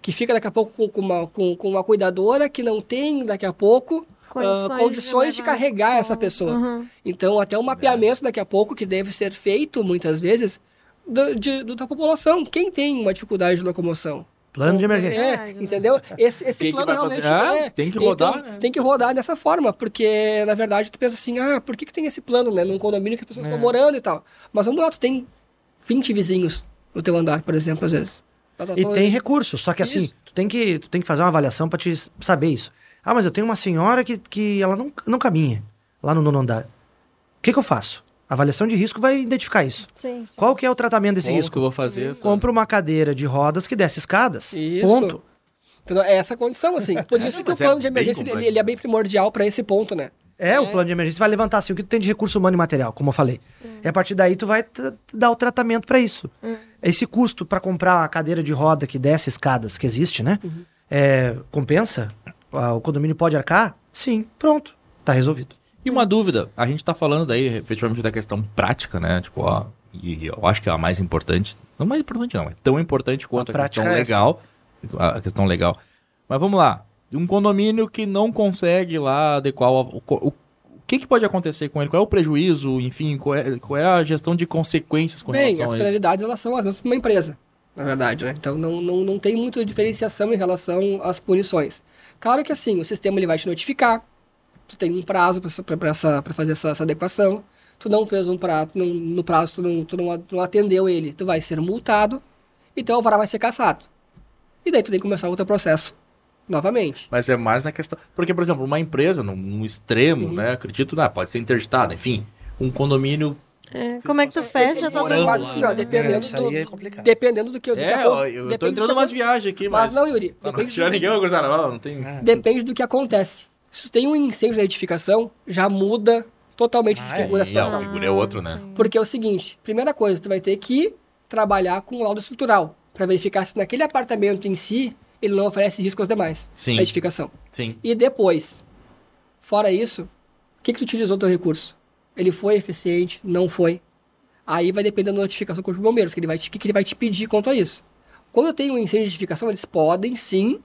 Que fica daqui a pouco com, com uma, com, com uma cuidadora que não tem daqui a pouco Condições ah, de condições de, levar carregar essa pessoa. Uhum. Então, até um mapeamento daqui a pouco que deve ser feito muitas vezes do, de- do- da população. Quem tem uma dificuldade de locomoção? Plano de emergência. É, entendeu? Esse, esse que plano vai realmente fazer? Ah, é. tem que rodar, tem, né? tem que rodar dessa forma, porque na verdade tu pensa assim, ah, por que, que tem esse plano, né? Num condomínio que as pessoas estão É. morando e tal. Mas vamos lá, tu tem 20 vizinhos no teu andar, por exemplo, às vezes. Tá, tá, E tem recursos, só que assim, tu tem que, tu tem que fazer uma avaliação pra te saber isso. Ah, mas eu tenho uma senhora que, que ela não, não caminha lá no nono andar. O que, que eu faço? A avaliação de risco vai identificar isso. Sim, sim. Qual que é o tratamento desse Como risco? que eu vou fazer essa... Compra uma cadeira de rodas que desce escadas. Isso. Ponto. Entendeu? É essa a condição, assim. Por isso que o é plano de bem emergência, ele, ele é bem primordial para esse ponto, né? É, o plano de emergência vai levantar assim, o que tu tem de recurso humano e material, como eu falei. E a partir daí tu vai dar o tratamento para isso. Esse custo para comprar uma cadeira de roda que desce escadas, que existe, né? É, compensa? Ah, O condomínio pode arcar? Sim, pronto. Tá resolvido. E uma dúvida, a gente tá falando daí efetivamente da questão prática, né? Tipo, ó, e eu acho que é a mais importante. Não mais importante, não, é tão importante quanto a, prática questão é essa. legal. A a questão legal. Mas vamos lá. Um condomínio que não consegue lá adequar o. o, o- o que, que pode acontecer com ele? Qual é o prejuízo? Enfim, qual é, qual é a gestão de consequências com Bem, relação as a isso? penalidades elas são as mesmas para uma empresa, na verdade, né? Então não, não, não tem muita diferenciação em relação às punições. Claro que assim, o sistema ele vai te notificar, tu tem um prazo para fazer essa, essa adequação, tu não fez um prazo, não- no prazo tu não, tu, não, tu não atendeu ele, tu vai ser multado, e teu alvará vai ser cassado. E daí tu tem que começar outro processo novamente. Mas é mais na questão. Porque, por exemplo, uma empresa, num, num extremo, Uhum. né? Acredito, ah, pode ser interditada, enfim. Um condomínio. É, como é que tu fecha a tua Morando lá, assim, ó, né? dependendo, Isso do, é complicado. dependendo do que... que É, eu, eu tô depende do entrando que umas viagens aqui, Mas mas. não, Yuri, Não, não depende tirar do- ninguém, gurizada, não, não tem. Depende do que acontece. Se tu tem um incêndio na edificação, já muda totalmente Ah, E a situação. figura é outro, né? Porque é o seguinte, primeira coisa, tu vai ter que trabalhar com o laudo estrutural para verificar se naquele apartamento em si ele não oferece risco aos demais Sim. da edificação. Sim. E depois, fora isso, o que que tu utilizou teu recurso? Ele foi eficiente? Não foi? Aí vai depender da notificação com os bombeiros, que ele vai te, que que ele vai te pedir quanto a isso. Quando eu tenho um incêndio de edificação, eles podem sim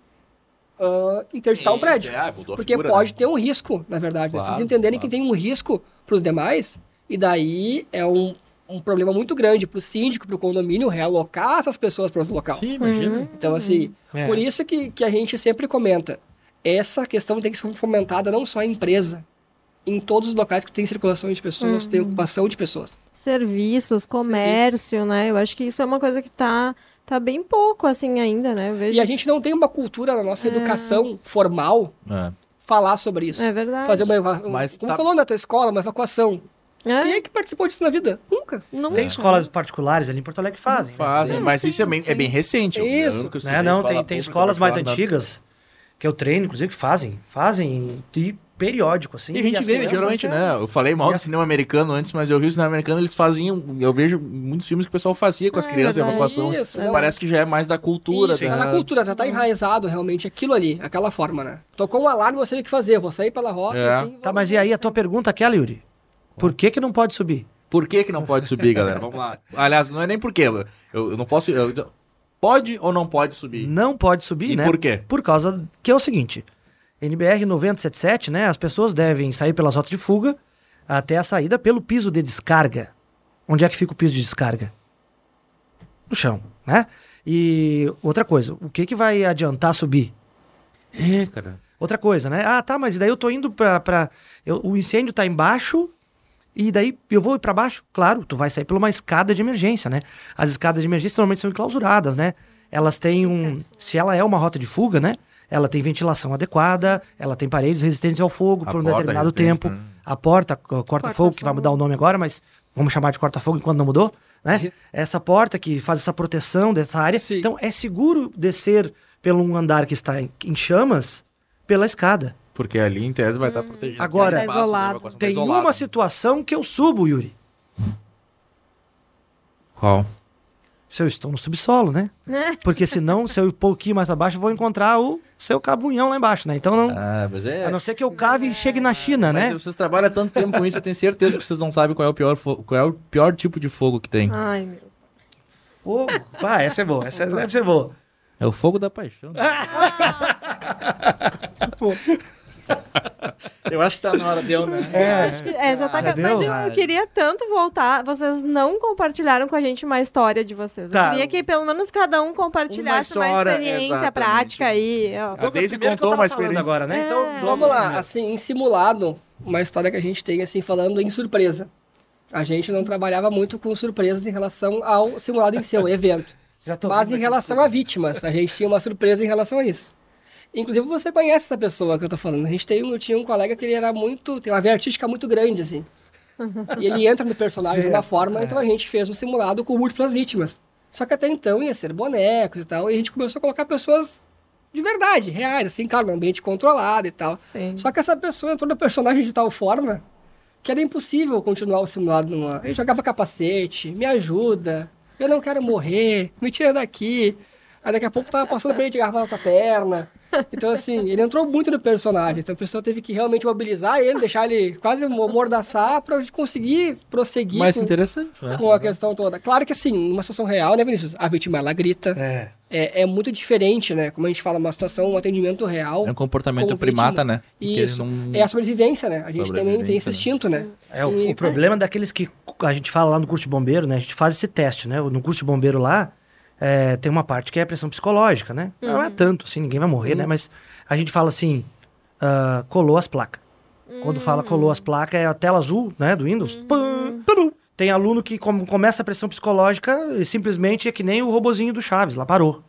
ah, interditar Sim, um prédio. é, mudou a porque figura, pode né? ter um risco, na verdade. né? Se Claro, eles entenderem claro. que tem um risco para os demais, e daí é um, um problema muito grande para o síndico, para o condomínio, realocar essas pessoas para outro local. Sim, imagina. Então, assim, É. por isso que, que a gente sempre comenta, essa questão tem que ser fomentada não só em empresa, em todos os locais que tem circulação de pessoas, tem ocupação de pessoas. serviços, comércio, né? Eu acho que isso é uma coisa que tá, tá bem pouco, assim, ainda, né? Eu vejo... E a gente não tem uma cultura na nossa educação formal É. falar sobre isso. É verdade. Fazer uma eva- um- Mas como tá- falou na tua escola, uma evacuação. É? Quem é que participou disso na vida? Nunca. Não Tem escolas particulares ali em Porto Alegre que fazem. né? Fazem, mas sim, isso é bem, é bem recente. Eu- eu Isso. Né? Não, escola tem, tem escolas mais antigas que eu treino, inclusive, que fazem. Fazem e periódico, assim. E a gente as vê, crianças- geralmente, né? Eu falei mal E do as- cinema americano antes, mas eu vi o cinema americano, eles faziam. Eu vejo muitos filmes que o pessoal fazia com as É, crianças em verdade. evacuação. Isso, não. Parece que já é mais da cultura. Isso, né? tá na cultura, já tá enraizado realmente aquilo ali, aquela forma, né? Tocou um alarme, eu sei o que fazer, vou sair pela rota, É. enfim, Tá, mas e aí a tua pergunta aquela, Yuri? Por que que não pode subir? Por que, que não pode subir, galera? Vamos lá. Aliás, não é nem por quê. Eu, eu não posso. eu- pode ou não pode subir? Não pode subir, E né? por quê? Por causa que é o seguinte, NBR 9077, né? As pessoas devem sair pelas rotas de fuga até a saída pelo piso de descarga. Onde é que fica o piso de descarga? No chão, né? E outra coisa, o que que vai adiantar subir? É, cara. Outra coisa, né? Ah, tá, mas daí eu tô indo pra. pra eu- o incêndio tá embaixo e daí eu vou ir pra baixo? Claro, tu vai sair por uma escada de emergência, né? As escadas de emergência normalmente são enclausuradas, né? Elas têm um. Se ela é uma rota de fuga, né? Ela tem ventilação adequada, ela tem paredes resistentes ao fogo A por um determinado tempo. né? A porta, co- corta-fogo, que vai mudar o nome agora, mas vamos chamar de corta-fogo enquanto não mudou, né? Essa porta que faz essa proteção dessa área. Sim. Então é seguro descer pelo um andar que está em, em chamas pela escada. Porque ali, em tese, vai estar protegido. Agora- espaço de Isolado. evacuação tá Tem isolado. uma situação que eu subo, Yuri. Qual? Se eu estou no subsolo, né? Né? Porque senão, se eu ir um pouquinho mais abaixo, eu vou encontrar o seu cabunhão lá embaixo, né? Então não. Ah, mas é. A não ser que eu cave e chegue na China, Mas né? vocês trabalham há tanto tempo com isso, eu tenho certeza que vocês não sabem qual é o pior, fo- qual é o pior tipo de fogo que tem. Ai, meu. Fogo. Ah, essa é boa. Essa deve ser boa. É o fogo da paixão. né? eu acho que tá na hora, deu, né? Acho que, é, já tá. Ah, Mas eu, eu queria tanto voltar. Vocês não compartilharam com a gente uma história de vocês. Tá. Eu queria que pelo menos cada um compartilhasse Uma uma, história, experiência exatamente. prática aí. ó. A Daisy que eu contou uma experiência. agora, né? É. Então, Vamos lá, assim, em simulado, uma história que a gente tem, assim, falando em surpresa. A gente não trabalhava muito com surpresas em relação ao simulado em si, o evento. Já tô Mas em aqui, relação a vítimas, a gente tinha uma surpresa em relação a isso. Inclusive, você conhece essa pessoa que eu tô falando. A gente tem, eu tinha um colega que ele era muito. tem uma veia artística muito grande, assim. E ele entra no personagem de uma forma, é. então a gente fez um simulado com múltiplas vítimas. Só que até então ia ser bonecos e tal, e a gente começou a colocar pessoas de verdade, reais, assim, claro, no ambiente controlado e tal. Sim. Só que essa pessoa entrou no personagem de tal forma que era impossível continuar o simulado numa. Ele jogava capacete, me ajuda, eu não quero morrer, me tira daqui. Aí daqui a pouco tava passando bem de garrafa na outra perna. Então, assim, ele entrou muito no personagem. Então a pessoa teve que realmente mobilizar ele, deixar ele quase mordaçar pra conseguir prosseguir Mais com, interessante, né? com a questão toda. Claro que, assim, numa situação real, né, Vinícius? A vítima, ela grita. É. É, é muito diferente, né? Como a gente fala, uma situação, um atendimento real. É um comportamento primata, né? Porque Isso. não- É a sobrevivência, né? A gente também tem esse né? instinto, né? É, o, E- o problema daqueles que a gente fala lá no curso de bombeiro, né? A gente faz esse teste, né? No curso de bombeiro lá, é, tem uma parte que é a pressão psicológica, né? Não é tanto, assim, ninguém vai morrer, né? Mas a gente fala assim, ah, colou as placas. Quando fala colou as placas, é a tela azul, né? Do Windows. Pam. Tem aluno que com- começa a pressão psicológica e simplesmente é que nem o robozinho do Chaves, lá parou.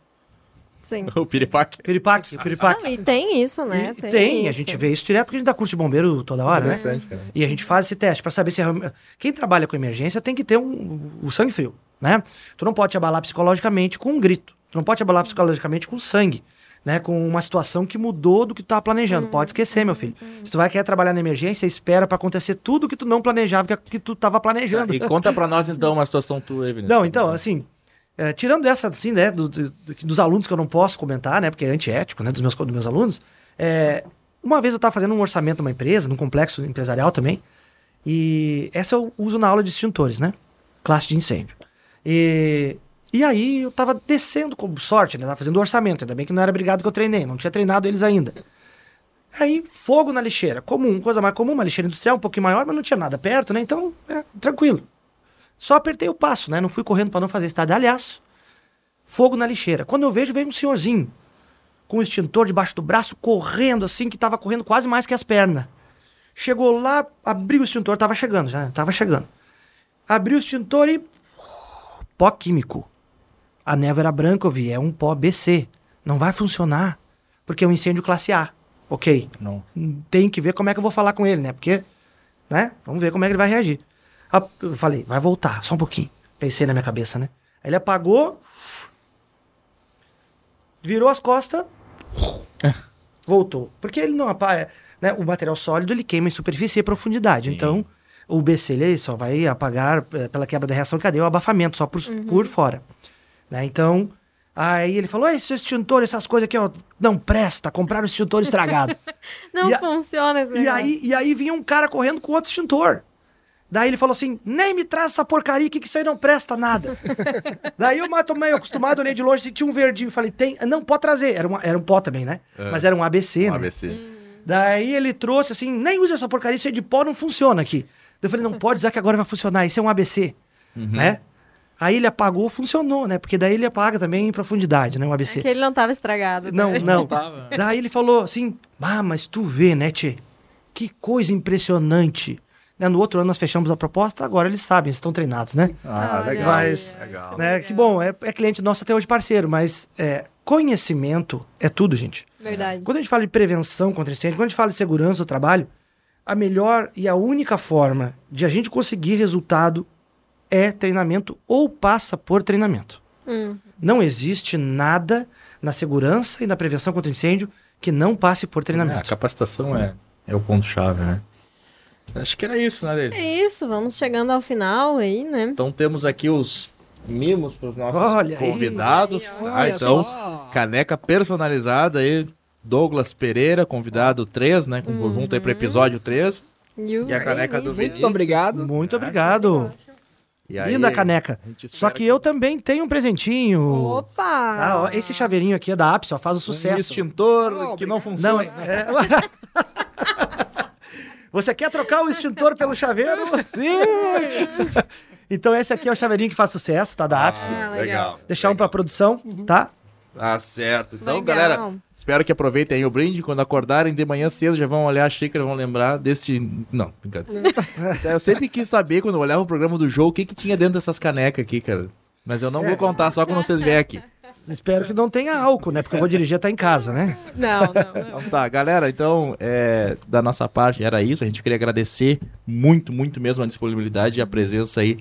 Sim. O piripaque. Piripaque, piripaque. Não, e tem isso, né? E tem, a gente vê isso direto porque a gente dá curso de bombeiro toda hora, né? Interessante, cara. E a gente faz esse teste para saber se é realmente- quem trabalha com emergência tem que ter um, o sangue frio, né? Tu não pode te abalar psicologicamente com um grito. Tu não pode te abalar psicologicamente com sangue, né? Com uma situação que mudou do que tu tava planejando. Pode esquecer, meu filho. Se tu vai querer trabalhar na emergência, espera para acontecer tudo que tu não planejava que, que tu tava planejando. E conta pra nós, então, uma situação tua, Vinícius. Não, então, assim, é, tirando essa, assim, né, do- do- do- dos alunos que eu não posso comentar, né, porque é antiético, né, dos meus, dos meus alunos, é, uma vez eu estava fazendo um orçamento numa empresa, num complexo empresarial também, e essa eu uso na aula de extintores, né, classe de incêndio. E, e aí eu estava descendo com sorte, né, tava fazendo orçamento, ainda bem que não era brigado que eu treinei, não tinha treinado eles ainda. Aí, fogo na lixeira, comum, coisa mais comum, uma lixeira industrial um pouquinho maior, mas não tinha nada perto, né, então, é, tranquilo. Só apertei o passo, né? Não fui correndo para não fazer estardalhaço. Fogo na lixeira. Quando eu vejo, veio um senhorzinho com um extintor debaixo do braço, correndo assim, que tava correndo quase mais que as pernas. Chegou lá, abriu o extintor, tava chegando já, tava chegando. Abriu o extintor e. Pó químico. A névoa era branca, é um pó BC. Não vai funcionar, porque é um incêndio classe A. Ok Não. tem que ver como é que eu vou falar com ele, né? Porque, né? Vamos ver como é que ele vai reagir. Ah, Eu falei, vai voltar, só um pouquinho. Pensei na minha cabeça, né? Aí ele apagou, virou as costas, voltou. Porque ele não apaga, né? O material sólido ele queima em superfície e profundidade. Sim. Então, o BC ele só vai apagar eh, pela quebra da reação de cadeia o abafamento, só por, por fora. Né? Então, aí ele falou: esse extintor, essas coisas aqui, ó, não presta, compraram o extintor estragado. Não E a- funciona esse E aí, e aí vinha um cara correndo com outro extintor. Daí ele falou assim: nem me traz essa porcaria aqui que isso aí não presta nada. Daí eu mato meio acostumado, olhei de longe, senti um verdinho. Falei: tem. Não, pode trazer. Era, uma, era um pó também, né? Mas era um ABC, Um né? ABC. Daí ele trouxe assim: nem use essa porcaria, isso aí de pó não funciona aqui. Eu falei: não pode usar que agora vai funcionar. Isso é um ABC, né? Aí ele apagou, funcionou, né? Porque daí ele apaga também em profundidade, né? Um ABC. É que ele não tava estragado. Não, né? não. tava. Daí ele falou assim: Ah, mas tu vê, né, Tchê? Que coisa impressionante. Né, No outro ano nós fechamos a proposta, agora eles sabem, estão treinados, né? Ah, Olha legal. Mas, Legal. né, que bom, é, é cliente nosso até hoje parceiro, mas é, conhecimento é tudo, gente. Verdade. Quando a gente fala de prevenção contra incêndio, quando a gente fala de segurança do trabalho, a melhor e a única forma de a gente conseguir resultado é treinamento ou passa por treinamento. Hum. Não existe nada na segurança e na prevenção contra incêndio que não passe por É, a treinamento. capacitação é, é o ponto-chave, né? Acho que era isso, né, David? É isso, vamos chegando ao final aí, né? Então temos aqui os mimos para os nossos Olha aí. convidados. Olha Ah, então, só. caneca personalizada aí. Douglas Pereira, convidado 3, né? Com conjunto aí para episódio 3. E, o E a caneca do Vinícius. Muito obrigado. Muito obrigado. E aí, Linda caneca. Só espera que eu também tenho um presentinho. Opa! Ah, ó, esse chaveirinho aqui é da Apps, ó, faz o Um sucesso. extintor Oh, que não Não, funciona. é... Você quer trocar o extintor pelo chaveiro? Sim! Então esse aqui é o chaveirinho que faz sucesso, tá? Da Apps. Ah, legal. Deixar um pra produção, tá? Tá certo. Então, Legal. galera, espero que aproveitem aí o brinde. Quando acordarem de manhã cedo, já vão olhar a xícara, vão lembrar deste. Não, brincadeira. eu sempre quis saber, quando eu olhava o programa do jogo, o que, que tinha dentro dessas canecas aqui, cara. Mas eu não vou contar só quando vocês vierem aqui. Espero que não tenha álcool, né? Porque eu vou dirigir até em casa, né? Não, não, não. Então tá, galera, então, é, da nossa parte era isso. A gente queria agradecer muito, muito mesmo a disponibilidade e a presença aí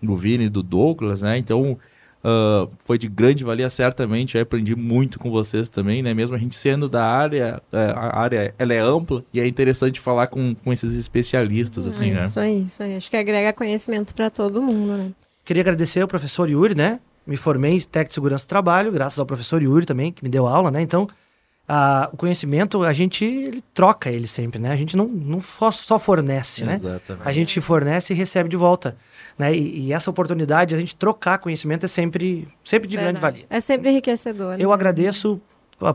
do Vini e do Douglas, né? Então, ah, foi de grande valia, certamente. Eu aprendi muito com vocês também, né? Mesmo a gente sendo da área, é, a área ela é ampla e é interessante falar com, com esses especialistas, assim, é né? Isso aí, isso aí. Acho que agrega conhecimento para todo mundo, né? Queria agradecer ao professor Yuri, né? Me formei em técnico de segurança do trabalho, graças ao professor Yuri também, que me deu aula, né? Então, a- o conhecimento, a gente ele troca ele sempre, né? A gente não, não só fornece, né? Exatamente. A gente fornece e recebe de volta, né? E, e essa oportunidade, a gente trocar conhecimento é sempre, sempre de grande Verdade. valia. É sempre enriquecedor. Eu né? agradeço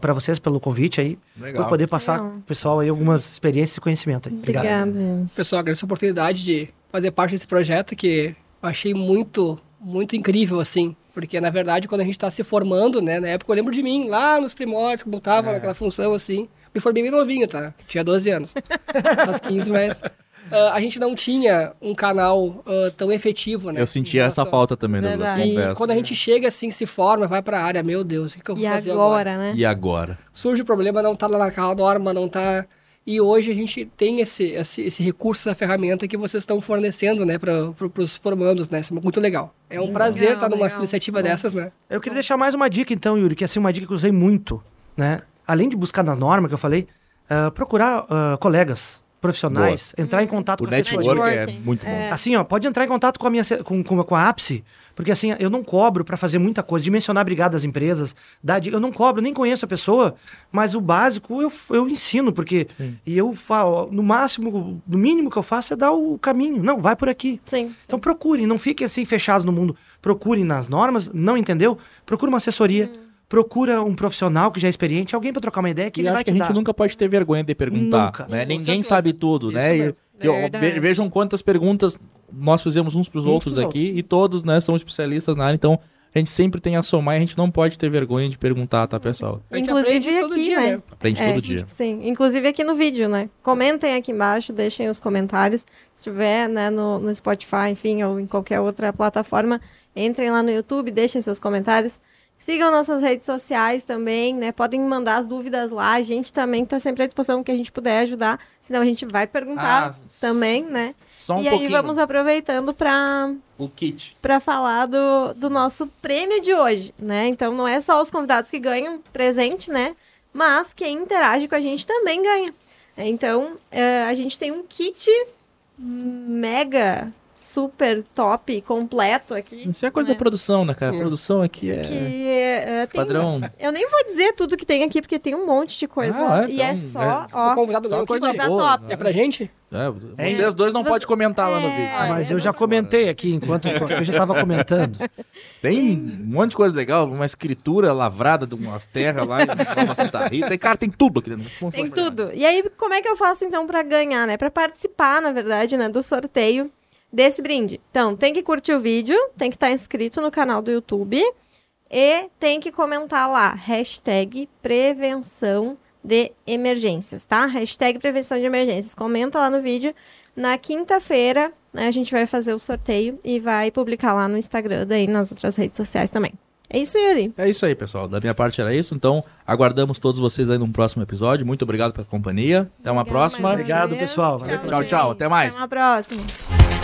para vocês pelo convite aí, Legal. por poder passar Legal. pro pessoal aí algumas experiências e conhecimento. Aí. Obrigado. Obrigada, gente. Pessoal, agradeço a oportunidade de fazer parte desse projeto que eu achei muito, muito incrível, assim. Porque, na verdade, quando a gente está se formando, né? Na época eu lembro de mim, lá nos primórdios, como tava naquela função, assim. Me formei bem novinho, tá? Tinha 12 anos. Faz 15, mas... ah, a gente não tinha um canal ah, tão efetivo, né? Eu em senti essa falta também, Douglas, Verdade. E confesso. quando a gente chega assim, se forma, vai pra área, meu Deus, o que, que eu vou E fazer agora, agora? né? E agora? Surge o problema, não tá lá naquela norma, não tá. E hoje a gente tem esse, esse, esse recurso, essa ferramenta que vocês estão fornecendo, né, para pro, os formandos, né? Isso é muito legal. É um prazer estar numa legal. iniciativa dessas, né? Eu queria deixar mais uma dica, então, Yuri, que é assim, uma dica que eu usei muito, né? Além de buscar na norma que eu falei, ah, procurar ah, colegas profissionais, entrar em contato O com a assessoria. network é muito bom. É. Assim, ó, pode entrar em contato com a minha com, com, com a APSE, porque assim, eu não cobro pra fazer muita coisa, dimensionar a brigada das empresas, dar eu não cobro, nem conheço a pessoa, mas o básico eu, eu ensino, porque e eu falo, no máximo, no mínimo que eu faço é dar o caminho. Não, vai por aqui. Sim. Então procurem, não fiquem assim fechados no mundo. Procurem nas normas, não entendeu? Procura uma assessoria, procura um profissional que já é experiente, alguém pra trocar uma ideia que E ele acho vai que a te gente dar. nunca pode ter vergonha de perguntar, Nunca. né? Com Ninguém certeza. sabe tudo, Isso né? E, mesmo. e, ó, Verdade. ve- vejam quantas perguntas nós fizemos uns pros Uns outros pros aqui e todos, né, são especialistas na área, então a gente sempre tem a somar e a gente não pode ter vergonha de perguntar, tá, pessoal? A gente Inclusive aprende todo aqui, dia, né? né? Aprende É, todo dia. Sim, inclusive aqui no vídeo, né? Comentem aqui embaixo, deixem os comentários. Se tiver, né, no, no Spotify, enfim, ou em qualquer outra plataforma, entrem lá no YouTube, deixem seus comentários. Sigam nossas redes sociais também, né? Podem mandar as dúvidas lá. A gente também está sempre à disposição que a gente puder ajudar. Senão a gente vai perguntar Ah, também, né? Só um e aí pouquinho. vamos aproveitando para O kit. para falar do, do nosso prêmio de hoje, né? Então não é só os convidados que ganham presente, né? Mas quem interage com a gente também ganha. Então eh, a gente tem um kit mega, super top, completo aqui. Isso é coisa né? da produção, né, cara? A Sim. produção aqui é Que eh, tem, padrão. Eu nem vou dizer tudo que tem aqui, porque tem um monte de coisa. Ah, é, e é então, só, é. ó, o convidado Só ganhou coisa coisa boa, top. né? É pra gente? É, vocês dois não Você- podem comentar lá no É. vídeo. Ah, Mas é, eu já comentei aqui enquanto eu já estava comentando. Tem um monte de coisa legal, uma escritura lavrada de umas terras lá em Santa Rita. E, cara, tem tudo aqui dentro. Tem tudo. E aí, como é que eu faço então pra ganhar, né? Pra participar, na verdade, né, do sorteio desse brinde. Então, tem que curtir o vídeo, tem que estar inscrito no canal do YouTube e tem que comentar lá hashtag prevenção de emergências, tá? Hashtag prevenção de emergências. Comenta lá no vídeo. Na quinta-feira, né, a gente vai fazer o sorteio e vai publicar lá no Instagram, daí nas outras redes sociais também. É isso, Yuri. É isso aí, pessoal. Da minha parte era isso. Então, aguardamos todos vocês aí num próximo episódio. Muito obrigado pela companhia. Até uma Obrigada próxima. Obrigado, pessoal. Tchau, gente. tchau. Até mais. Até uma próxima.